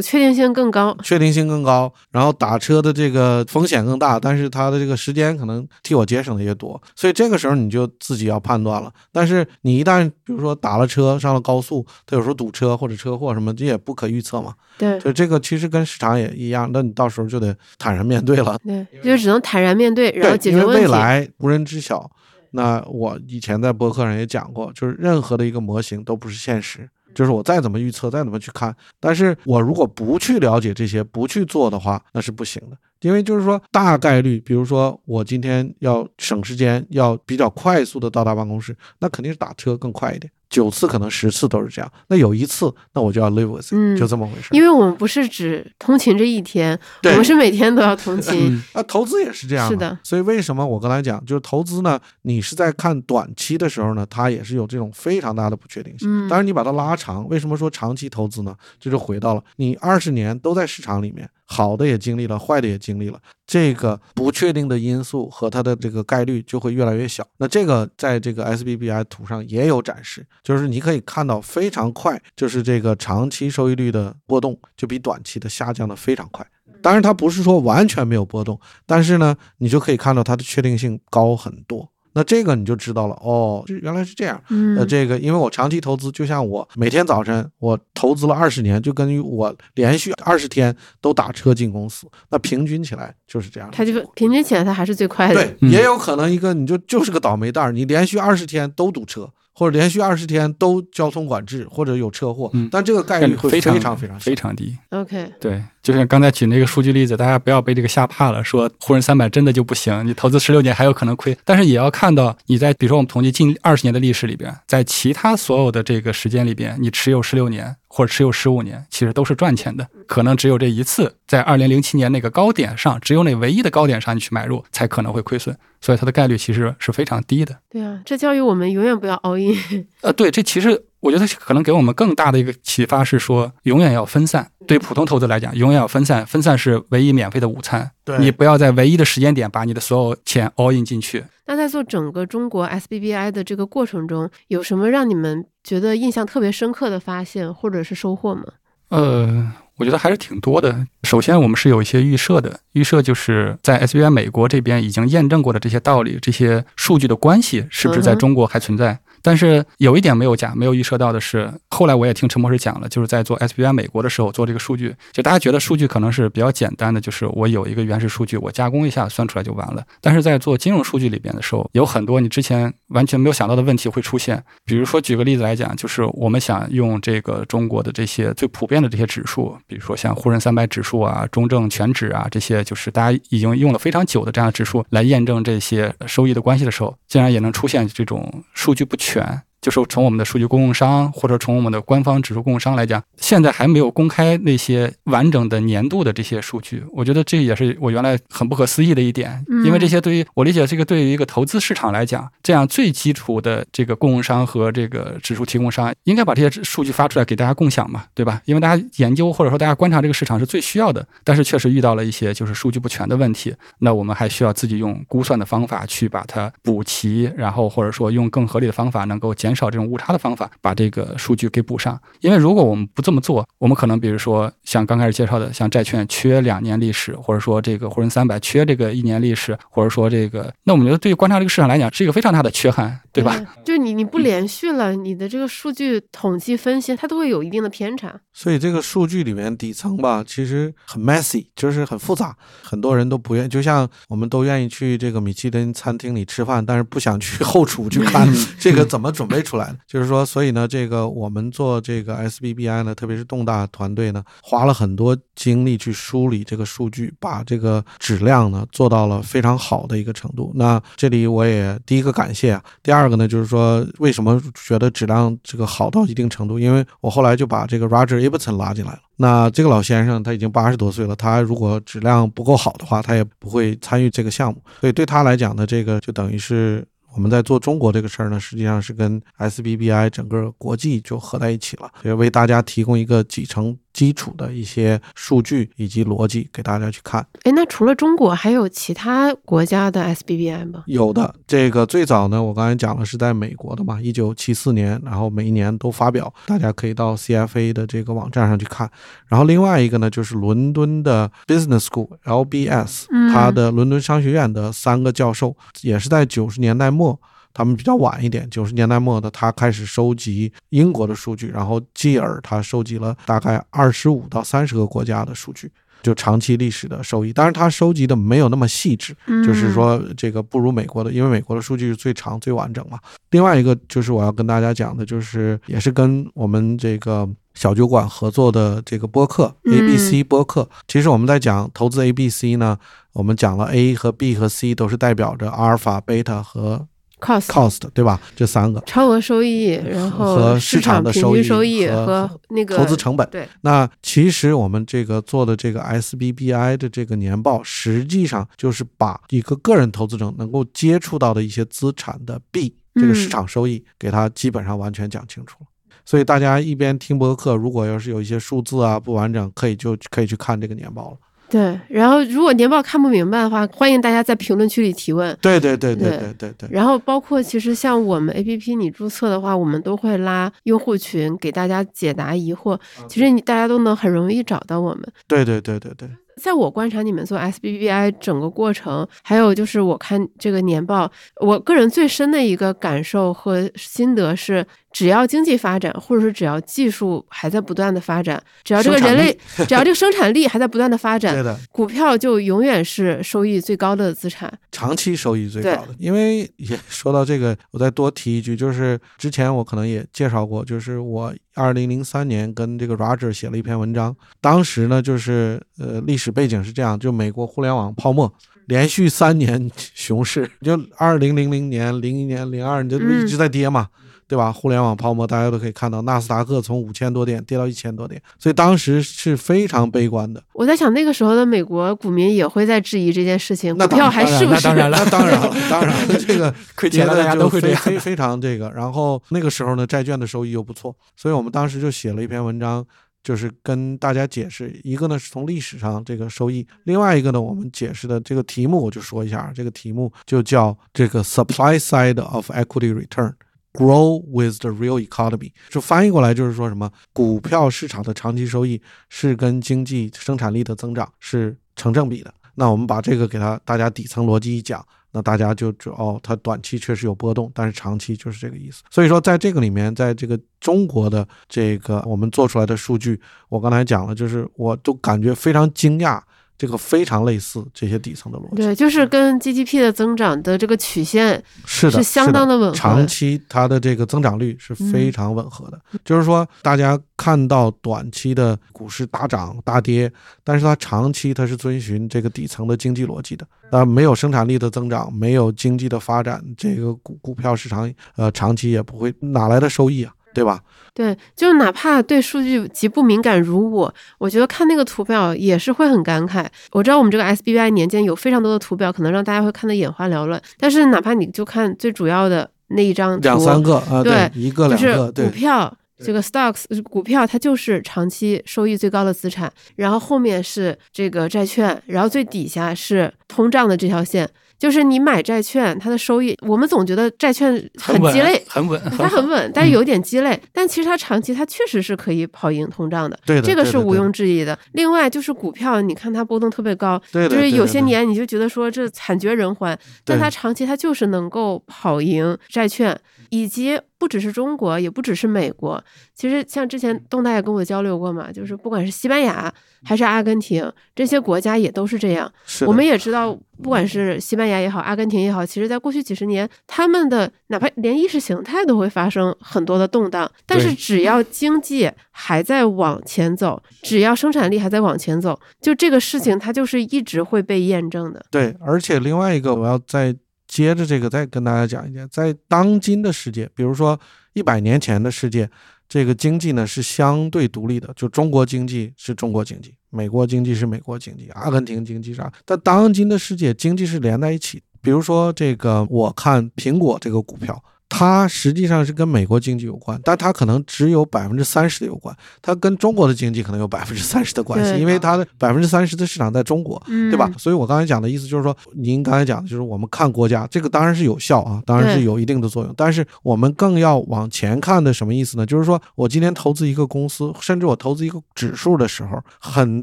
确定性更高，确定性更高。然后打车的这个风险更大，但是它的这个时间可能替我节省的也多。所以这个时候你就自己要判断了。但是你一旦比如说打了车上了高速，它有时候堵车或者车祸什么，这也不可预测嘛。对，就这个其实跟市场也一样，那你到时候就得坦然面对了。对，就只能坦然面对，然后解决问题。因为未来无人知晓。那我以前在博客上也讲过，就是任何的一个模型都不是现实。就是我再怎么预测，再怎么去看，但是我如果不去了解这些，不去做的话，那是不行的。因为就是说大概率，比如说我今天要省时间，要比较快速的到达办公室，那肯定是打车更快一点。九次可能十次都是这样，那有一次，那我就要 live with，就这么回事。因为我们不是只通勤这一天，我们是每天都要通勤。啊，投资也是这样。是的。所以为什么我刚才讲，就是投资呢？你是在看短期的时候呢，它也是有这种非常大的不确定性。嗯。当然，你把它拉长，为什么说长期投资呢？这就回到了你二十年都在市场里面。好的也经历了，坏的也经历了，这个不确定的因素和它的这个概率就会越来越小。那这个在这个 SBBI 图上也有展示，就是你可以看到非常快，就是这个长期收益率的波动就比短期的下降的非常快。当然它不是说完全没有波动，但是呢，你就可以看到它的确定性高很多。那这个你就知道了哦，原来是这样。呃，这个因为我长期投资，就像我每天早晨我投资了二十年，就跟于我连续二十天都打车进公司，那平均起来就是这样。它就平均起来，它还是最快的。对，也有可能一个你就就是个倒霉蛋儿，你连续二十天都堵车，或者连续二十天都交通管制，或者有车祸，但这个概率会非常非常非常低。OK，对。就像刚才举那个数据例子，大家不要被这个吓怕了，说沪深三百真的就不行，你投资十六年还有可能亏。但是也要看到你在比如说我们统计近二十年的历史里边，在其他所有的这个时间里边，你持有十六年或者持有十五年，其实都是赚钱的。可能只有这一次，在二零零七年那个高点上，只有那唯一的高点上你去买入，才可能会亏损。所以它的概率其实是非常低的。对啊，这教育我们永远不要 all in。[laughs] 呃，对，这其实我觉得可能给我们更大的一个启发是说，永远要分散。对普通投资来讲，永远要分散，分散是唯一免费的午餐。对你不要在唯一的时间点把你的所有钱 all in 进去。那在做整个中国 SBBI 的这个过程中，有什么让你们觉得印象特别深刻的发现或者是收获吗？呃，我觉得还是挺多的。首先，我们是有一些预设的，预设就是在 SBI 美国这边已经验证过的这些道理，这些数据的关系是不是在中国还存在？但是有一点没有讲，没有预设到的是，后来我也听陈博士讲了，就是在做 SBI 美国的时候做这个数据，就大家觉得数据可能是比较简单的，就是我有一个原始数据，我加工一下算出来就完了。但是在做金融数据里边的时候，有很多你之前完全没有想到的问题会出现。比如说举个例子来讲，就是我们想用这个中国的这些最普遍的这些指数，比如说像沪深三百指数啊、中证全指啊这些，就是大家已经用了非常久的这样的指数来验证这些收益的关系的时候，竟然也能出现这种数据不全。犬就是从我们的数据供应商或者从我们的官方指数供应商来讲，现在还没有公开那些完整的年度的这些数据。我觉得这也是我原来很不可思议的一点，嗯因为这些对于我理解，这个对于一个投资市场来讲，这样最基础的这个供应商和这个指数提供商应该把这些数据发出来给大家共享嘛，对吧？因为大家研究或者说大家观察这个市场是最需要的，但是确实遇到了一些就是数据不全的问题，那我们还需要自己用估算的方法去把它补齐，然后或者说用更合理的方法能够减减少这种误差的方法，把这个数据给补上。因为如果我们不这么做，我们可能比如说像刚开始介绍的，像债券缺两年历史，或者说这个沪深三百缺这个一年历史，或者说这个，那我们觉得对于观察这个市场来讲是一个非常大的缺憾，对吧？？就你你不连续了，你的这个数据统计分析，它都会有一定的偏差。所以这个数据里面底层吧，其实很 messy，就是很复杂，很多人都不愿，就像我们都愿意去这个米其林餐厅里吃饭，但是不想去 [laughs] 后厨去看这个怎么准备出来的。就是说，所以呢，这个我们做这个 SBBI 呢，特别是动大团队呢，花了很多精力去梳理这个数据，把这个质量呢做到了非常好的一个程度。那这里我也第一个感谢啊，第二二个呢，就是说为什么觉得质量这个好到一定程度？因为我后来就把这个 Roger Ibbot 拉进来了。那这个老先生他已经八十多岁了，他如果质量不够好的话，他也不会参与这个项目。所以对他来讲呢，这个就等于是。我们在做中国这个事儿呢，实际上是跟 SBBI 整个国际就合在一起了，也为大家提供一个几层基础的一些数据以及逻辑给大家去看。哎，那除了中国，还有其他国家的 SBBI 吗？有的，这个最早呢，我刚才讲了是在美国的嘛，一九七四年，然后每一年都发表，大家可以到 CFA 的这个网站上去看。然后另外一个呢，就是伦敦的 Business School LBS，嗯它的伦敦商学院的三个教授，也是在九十年代末。他们比较晚一点，九十年代末的，他开始收集英国的数据，然后继而他收集了大概二十五到三十个国家的数据，就长期历史的收益。当然，他收集的没有那么细致，嗯就是说这个不如美国的，因为美国的数据是最长最完整嘛。另外一个就是我要跟大家讲的，就是也是跟我们这个小酒馆合作的这个播客嗯 ABC 播客。其实我们在讲投资 ABC 呢，我们讲了 A 和 B 和 C 都是代表着阿尔法、贝塔和 cost cost，对吧？这三个。超额收益，然后和市市场的平收益均收益和和那个投资成本对，那其实我们这个做的这个 SBBI 的这个年报，实际上就是把一个个人投资者能够接触到的一些资产的 B 这个市场收益，给他基本上完全讲清楚了。所以大家一边听播客，如果要是有一些数字啊不完整，可以就可以去看这个年报了。对，然后如果年报看不明白的话，欢迎大家在评论区里提问。对，对，对，对，对，对，对。然后包括其实像我们 APP，你注册的话，我们都会拉用户群给大家解答疑惑。其实你大家都能很容易找到我们。对，对，对，对，对。在我观察你们做 SBBI 整个过程，还有就是我看这个年报，我个人最深的一个感受和心得是，只要经济发展，或者是只要技术还在不断的发展，只要这个人类，只要这个生产力还在不断的发展 [laughs] 对，的。股票就永远是收益最高的资产。长期收益最高的。因为也说到这个，我再多提一句，就是之前我可能也介绍过，就是我二零零三年跟这个 Roger 写了一篇文章，当时呢就是呃历史背景是这样，就美国互联网泡沫。连续三年熊市，就二零零零年、零一年、零二，年就一直在跌嘛，对吧？互联网泡沫，大家都可以看到，纳斯达克从五千多点跌到一千多点，所以当时是非常悲观的。我在想，那个时候的美国股民也会在质疑这件事情，股票还是不是？当然了，[laughs] 当然了，当然了，[laughs] 这个 [laughs] 亏钱了，大家都会非非非常这个。然后那个时候呢，债券的收益又不错，所以我们当时就写了一篇文章。就是跟大家解释，一个呢是从历史上这个收益，另外一个呢我们解释的这个题目我就说一下，这个题目就叫这个 supply side of equity return grow with the real economy，就翻译过来就是说什么股票市场的长期收益是跟经济生产力的增长是成正比的。那我们把这个给它大家底层逻辑一讲。那大家就知哦，它短期确实有波动，但是长期就是这个意思。所以说，在这个里面，在这个中国的这个我们做出来的数据，我刚才讲了，就是我都感觉非常惊讶。这个非常类似这些底层的逻辑，对，就是跟 GDP 的增长的这个曲线是相当的吻合。长期它的这个增长率是非常吻合的，就是说大家看到短期的股市大涨大跌，但是它长期它是遵循这个底层的经济逻辑的。那，没有生产力的增长，没有经济的发展，这个股股票市场呃长期也不会哪来的收益啊？对吧？对，就哪怕对数据极不敏感如我，我觉得看那个图表也是会很感慨。我知道我们这个 SBI 年间有非常多的图表，可能让大家会看得眼花缭乱。但是哪怕你就看最主要的那一张图，两三个啊，对，一个两个，股票这个 stocks 股票它就是长期收益最高的资产，然后后面是这个债券，然后最底下是通胀的这条线。就是你买债券，它的收益，我们总觉得债券很鸡肋，很稳，[laughs] 它很稳，但是有点鸡肋。但其实它长期它确实是可以跑赢通胀的，对，这个是毋庸置疑的。另外就是股票，你看它波动特别高，就是有些年你就觉得说这惨绝人寰，但它长期它就是能够跑赢债券，以及不只是中国，也不只是美国。其实像之前东大也跟我交流过嘛，就是不管是西班牙还是阿根廷这些国家也都是这样。我们也知道。不管是西班牙也好，阿根廷也好，其实在过去几十年，他们的哪怕连意识形态都会发生很多的动荡。但是只要经济还在往前走，只要生产力还在往前走，就这个事情它就是一直会被验证的。对，而且另外一个，我要再接着这个再跟大家讲一点，在当今的世界，比如说一百年前的世界。这个经济呢是相对独立的，就中国经济是中国经济，美国经济是美国经济，阿根廷经济啥？但当今的世界经济是连在一起。比如说这个，我看苹果这个股票。它实际上是跟美国经济有关，但它可能只有百分之三十的有关。它跟中国的经济可能有百分之三十的关系，因为它的百分之三十的市场在中国，对吧？所以我刚才讲的意思就是说，您刚才讲的就是我们看国家，这个当然是有效啊，当然是有一定的作用。但是我们更要往前看的什么意思呢？就是说我今天投资一个公司，甚至我投资一个指数的时候，很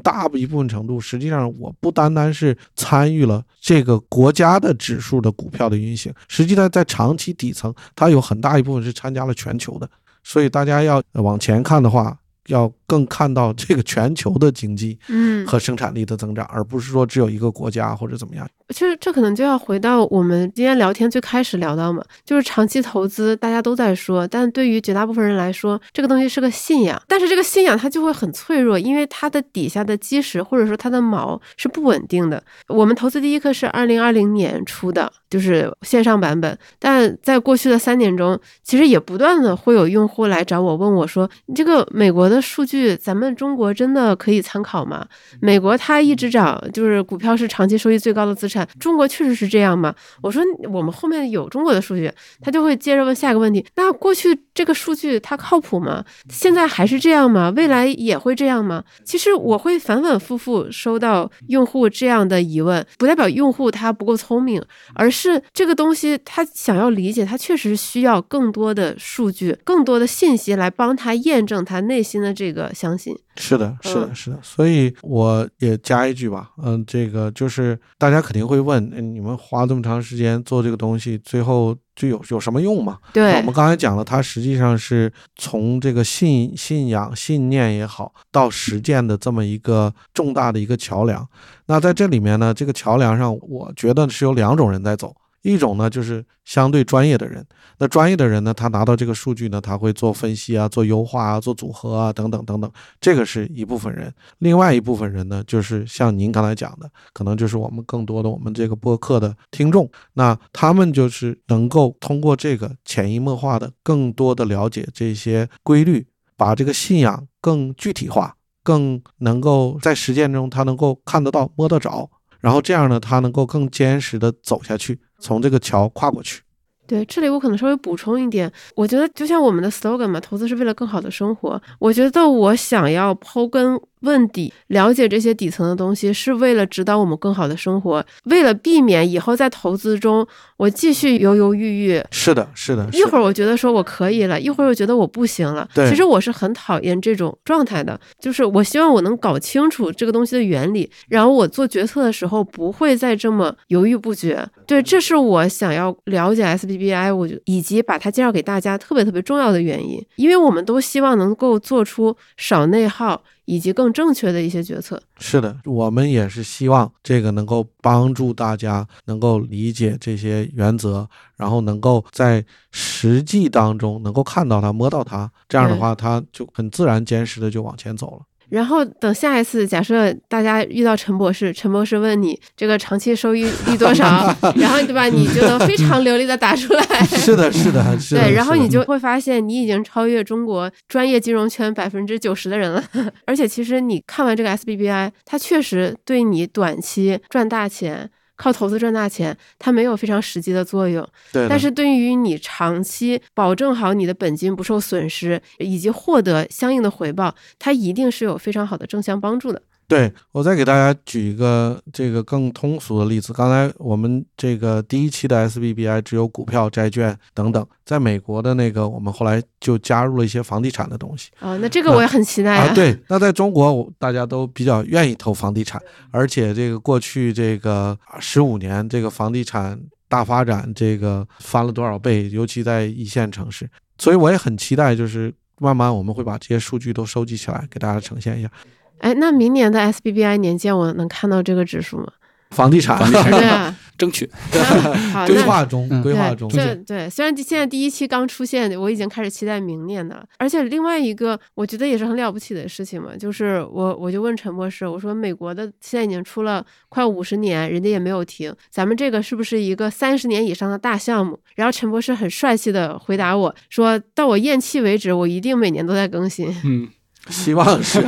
大一部分程度，实际上我不单单是参与了这个国家的指数的股票的运行，实际上在长期底层。它有很大一部分是参加了全球的，所以大家要往前看的话。要更看到这个全球的经济，嗯，和生产力的增长，而不是说只有一个国家或者怎么样。其实这可能就要回到我们今天聊天最开始聊到嘛，就是长期投资，大家都在说，但对于绝大部分人来说，这个东西是个信仰。但是这个信仰它就会很脆弱，因为它的底下的基石或者说它的锚是不稳定的。我们投资第一课是二零二零年出的，就是线上版本，但在过去的三年中，其实也不断的会有用户来找我问我说，你这个美国的。数据咱们中国真的可以参考吗？美国它一直涨，就是股票是长期收益最高的资产。中国确实是这样吗？我说我们后面有中国的数据，他就会接着问下一个问题：那过去这个数据它靠谱吗？现在还是这样吗？未来也会这样吗？其实我会反反复复收到用户这样的疑问，不代表用户他不够聪明，而是这个东西他想要理解，他确实需要更多的数据、更多的信息来帮他验证他内心。的这个相信是的，是的，是的，所以我也加一句吧，嗯，这个就是大家肯定会问，你们花这么长时间做这个东西，最后就有有什么用嘛？对，我们刚才讲了，它实际上是从这个信信仰、信念也好，到实践的这么一个重大的一个桥梁。那在这里面呢，这个桥梁上，我觉得是有两种人在走。一种呢就是相对专业的人。那专业的人呢，他拿到这个数据呢，他会做分析啊，做优化啊，做组合啊，等等等等，这个是一部分人。另外一部分人呢，就是像您刚才讲的，可能就是我们更多的我们这个播客的听众，那他们就是能够通过这个潜移默化的，更多的了解这些规律，把这个信仰更具体化，更能够在实践中他能够看得到、摸得着，然后这样呢，他能够更坚实的走下去，从这个桥跨过去。对，这里我可能稍微补充一点，我觉得就像我们的 slogan 嘛，投资是为了更好的生活。我觉得我想要抛根问底，了解这些底层的东西，是为了指导我们更好的生活，为了避免以后在投资中我继续犹犹豫豫。是的，是的。一会儿我觉得说我可以了，一会儿又觉得我不行了。对，其实我是很讨厌这种状态的，就是我希望我能搞清楚这个东西的原理，然后我做决策的时候不会再这么犹豫不决。对，这是我想要了解 SBBI，我就以及把它介绍给大家特别特别重要的原因，因为我们都希望能够做出少内耗。以及更正确的一些决策。是的，我们也是希望这个能够帮助大家能够理解这些原则，然后能够在实际当中能够看到它、摸到它，这样的话，它就很自然、坚实的就往前走了。然后等下一次，假设大家遇到陈博士，陈博士问你这个长期收益率多少，[laughs] 然后对吧，你就能非常流利的答出来。[laughs] 是的，是的，[laughs] 是的。对，然后你就会发现你已经超越中国专业金融圈百分之九十的人了。而且其实你看完这个 SBBI，它确实对你短期赚大钱。靠投资赚大钱，它没有非常实际的作用。对，但是对于你长期保证好你的本金不受损失，以及获得相应的回报，它一定是有非常好的正向帮助的。对我再给大家举一个这个更通俗的例子。刚才我们这个第一期的 SBBI 只有股票、债券等等，在美国的那个，我们后来就加入了一些房地产的东西。哦，那这个我也很期待啊。对，那在中国，大家都比较愿意投房地产，而且这个过去这个十五年，这个房地产大发展，这个翻了多少倍，尤其在一线城市。所以我也很期待，就是慢慢我们会把这些数据都收集起来，给大家呈现一下。哎，那明年的 SBBI 年鉴我能看到这个指数吗？房地产，[laughs] 对啊，争取。[laughs] 规划中，规划中。对对，虽然现在第一期刚出现，我已经开始期待明年的了。而且另外一个，我觉得也是很了不起的事情嘛，就是我我就问陈博士，我说美国的现在已经出了快五十年，人家也没有停，咱们这个是不是一个三十年以上的大项目？然后陈博士很帅气的回答我说，到我咽气为止，我一定每年都在更新。嗯。[laughs] 希望是，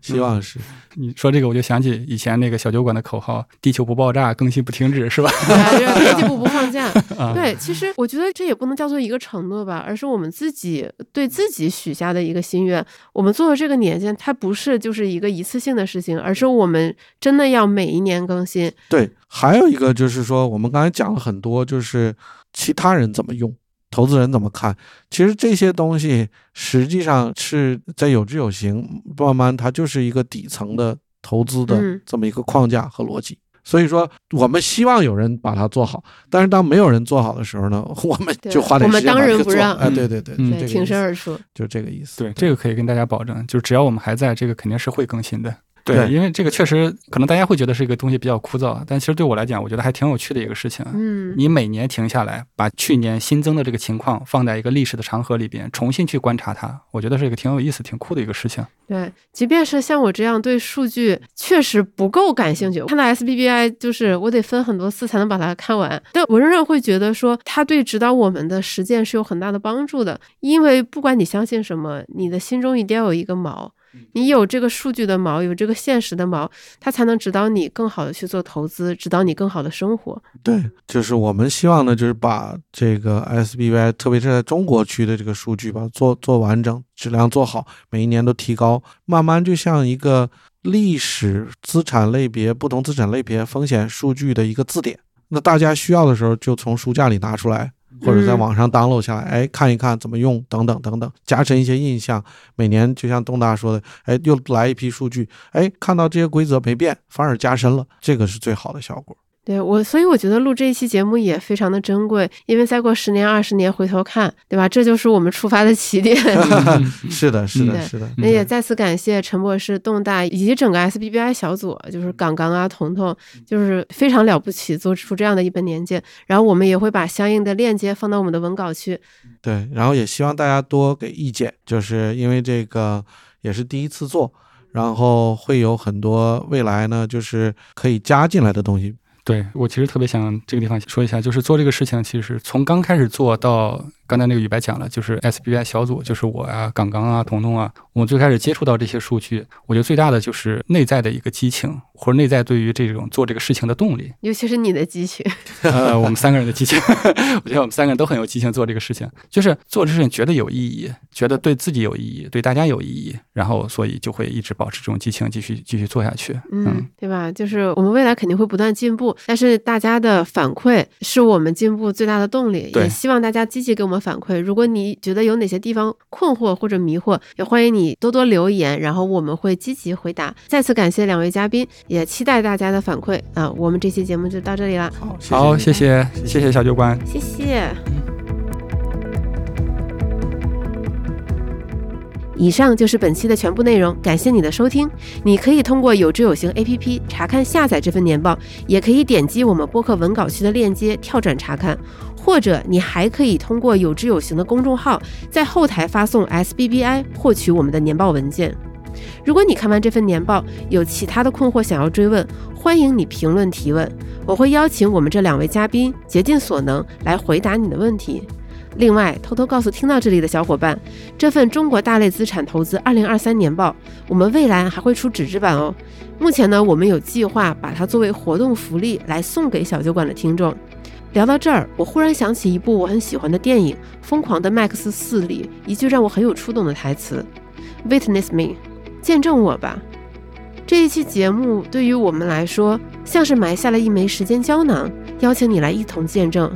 希望是。你说这个，我就想起以前那个小酒馆的口号：“地球不爆炸，更新不停止”，是吧？[laughs] 科技部不放假。[laughs] 对，其实我觉得这也不能叫做一个承诺吧，而是我们自己对自己许下的一个心愿。我们做的这个年鉴，它不是就是一个一次性的事情，而是我们真的要每一年更新。对，还有一个就是说，我们刚才讲了很多，就是其他人怎么用。投资人怎么看？其实这些东西实际上是在有知有行，慢慢它就是一个底层的投资的这么一个框架和逻辑。所以说，我们希望有人把它做好，但是当没有人做好的时候呢，我们就花点时间把它做。哎，对对对，挺身而出，就这个意思。对，这个可以跟大家保证，就是只要我们还在，这个肯定是会更新的。对，因为这个确实可能大家会觉得是一个东西比较枯燥，但其实对我来讲，我觉得还挺有趣的一个事情。嗯，你每年停下来，把去年新增的这个情况放在一个历史的长河里边，重新去观察它，我觉得是一个挺有意思、挺酷的一个事情。对，即便是像我这样对数据确实不够感兴趣，看到 SBBI 就是我得分很多次才能把它看完，但我仍然会觉得说它对指导我们的实践是有很大的帮助的，因为不管你相信什么，你的心中一定要有一个锚。你有这个数据的锚，有这个现实的锚，它才能指导你更好的去做投资，指导你更好的生活。对，就是我们希望呢，就是把这个 SBY，特别是在中国区的这个数据吧，做做完整，质量做好，每一年都提高，慢慢就像一个历史资产类别、不同资产类别风险数据的一个字典。那大家需要的时候，就从书架里拿出来。或者在网上 download 下来，哎，看一看怎么用，等等等等，加深一些印象。每年就像东大说的，哎，又来一批数据，哎，看到这些规则没变，反而加深了，这个是最好的效果。对我，所以我觉得录这一期节目也非常的珍贵，因为再过十年、二十年回头看，对吧？这就是我们出发的起点。[laughs] 是的，是的，是的。那也再次感谢陈博士、动大以及整个 SBBI 小组，就是杠杠啊、彤彤，就是非常了不起，做出这样的一本年鉴。然后我们也会把相应的链接放到我们的文稿区。对，然后也希望大家多给意见，就是因为这个也是第一次做，然后会有很多未来呢，就是可以加进来的东西。对我其实特别想这个地方说一下，就是做这个事情，其实从刚开始做到刚才那个宇白讲了，就是 SBI 小组，就是我啊、港刚啊、彤彤啊，我们最开始接触到这些数据，我觉得最大的就是内在的一个激情，或者内在对于这种做这个事情的动力。[laughs] 尤其是你的激情，[laughs] 呃，我们三个人的激情，[laughs] 我觉得我们三个人都很有激情做这个事情，就是做这事情觉得有意义，觉得对自己有意义，对大家有意义，然后所以就会一直保持这种激情，继续继续做下去。嗯，对吧？就是我们未来肯定会不断进步，但是大家的反馈是我们进步最大的动力，也希望大家积极给我们反馈。如果你觉得有哪些地方困惑或者迷惑，也欢迎你多多留言，然后我们会积极回答。再次感谢两位嘉宾，也期待大家的反馈啊！我们这期节目就到这里啦，好，谢谢好，谢谢谢谢小酒馆。谢谢。以上就是本期的全部内容，感谢你的收听。你可以通过有知有行 APP 查看下载这份年报，也可以点击我们播客文稿区的链接跳转查看，或者你还可以通过有知有行的公众号在后台发送 SBBI 获取我们的年报文件。如果你看完这份年报有其他的困惑想要追问，欢迎你评论提问，我会邀请我们这两位嘉宾竭尽所能来回答你的问题。另外，偷偷告诉听到这里的小伙伴，这份中国大类资产投资2023年报，我们未来还会出纸质版哦。目前呢，我们有计划把它作为活动福利来送给小酒馆的听众。聊到这儿，我忽然想起一部我很喜欢的电影《疯狂的麦克斯4》里一句让我很有触动的台词：“Witness me，见证我吧。”这一期节目对于我们来说，像是埋下了一枚时间胶囊，邀请你来一同见证。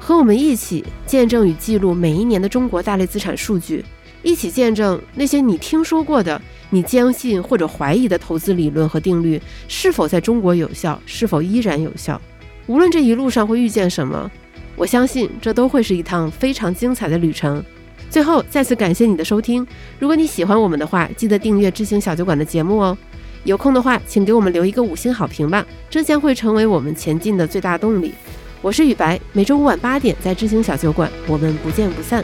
和我们一起见证与记录每一年的中国大类资产数据，一起见证那些你听说过的、你相信或者怀疑的投资理论和定律是否在中国有效，是否依然有效。无论这一路上会遇见什么，我相信这都会是一趟非常精彩的旅程。最后，再次感谢你的收听。如果你喜欢我们的话，记得订阅知行小酒馆的节目哦。有空的话，请给我们留一个五星好评吧，这将会成为我们前进的最大动力。我是雨白，每周五晚八点在知行小酒馆，我们不见不散。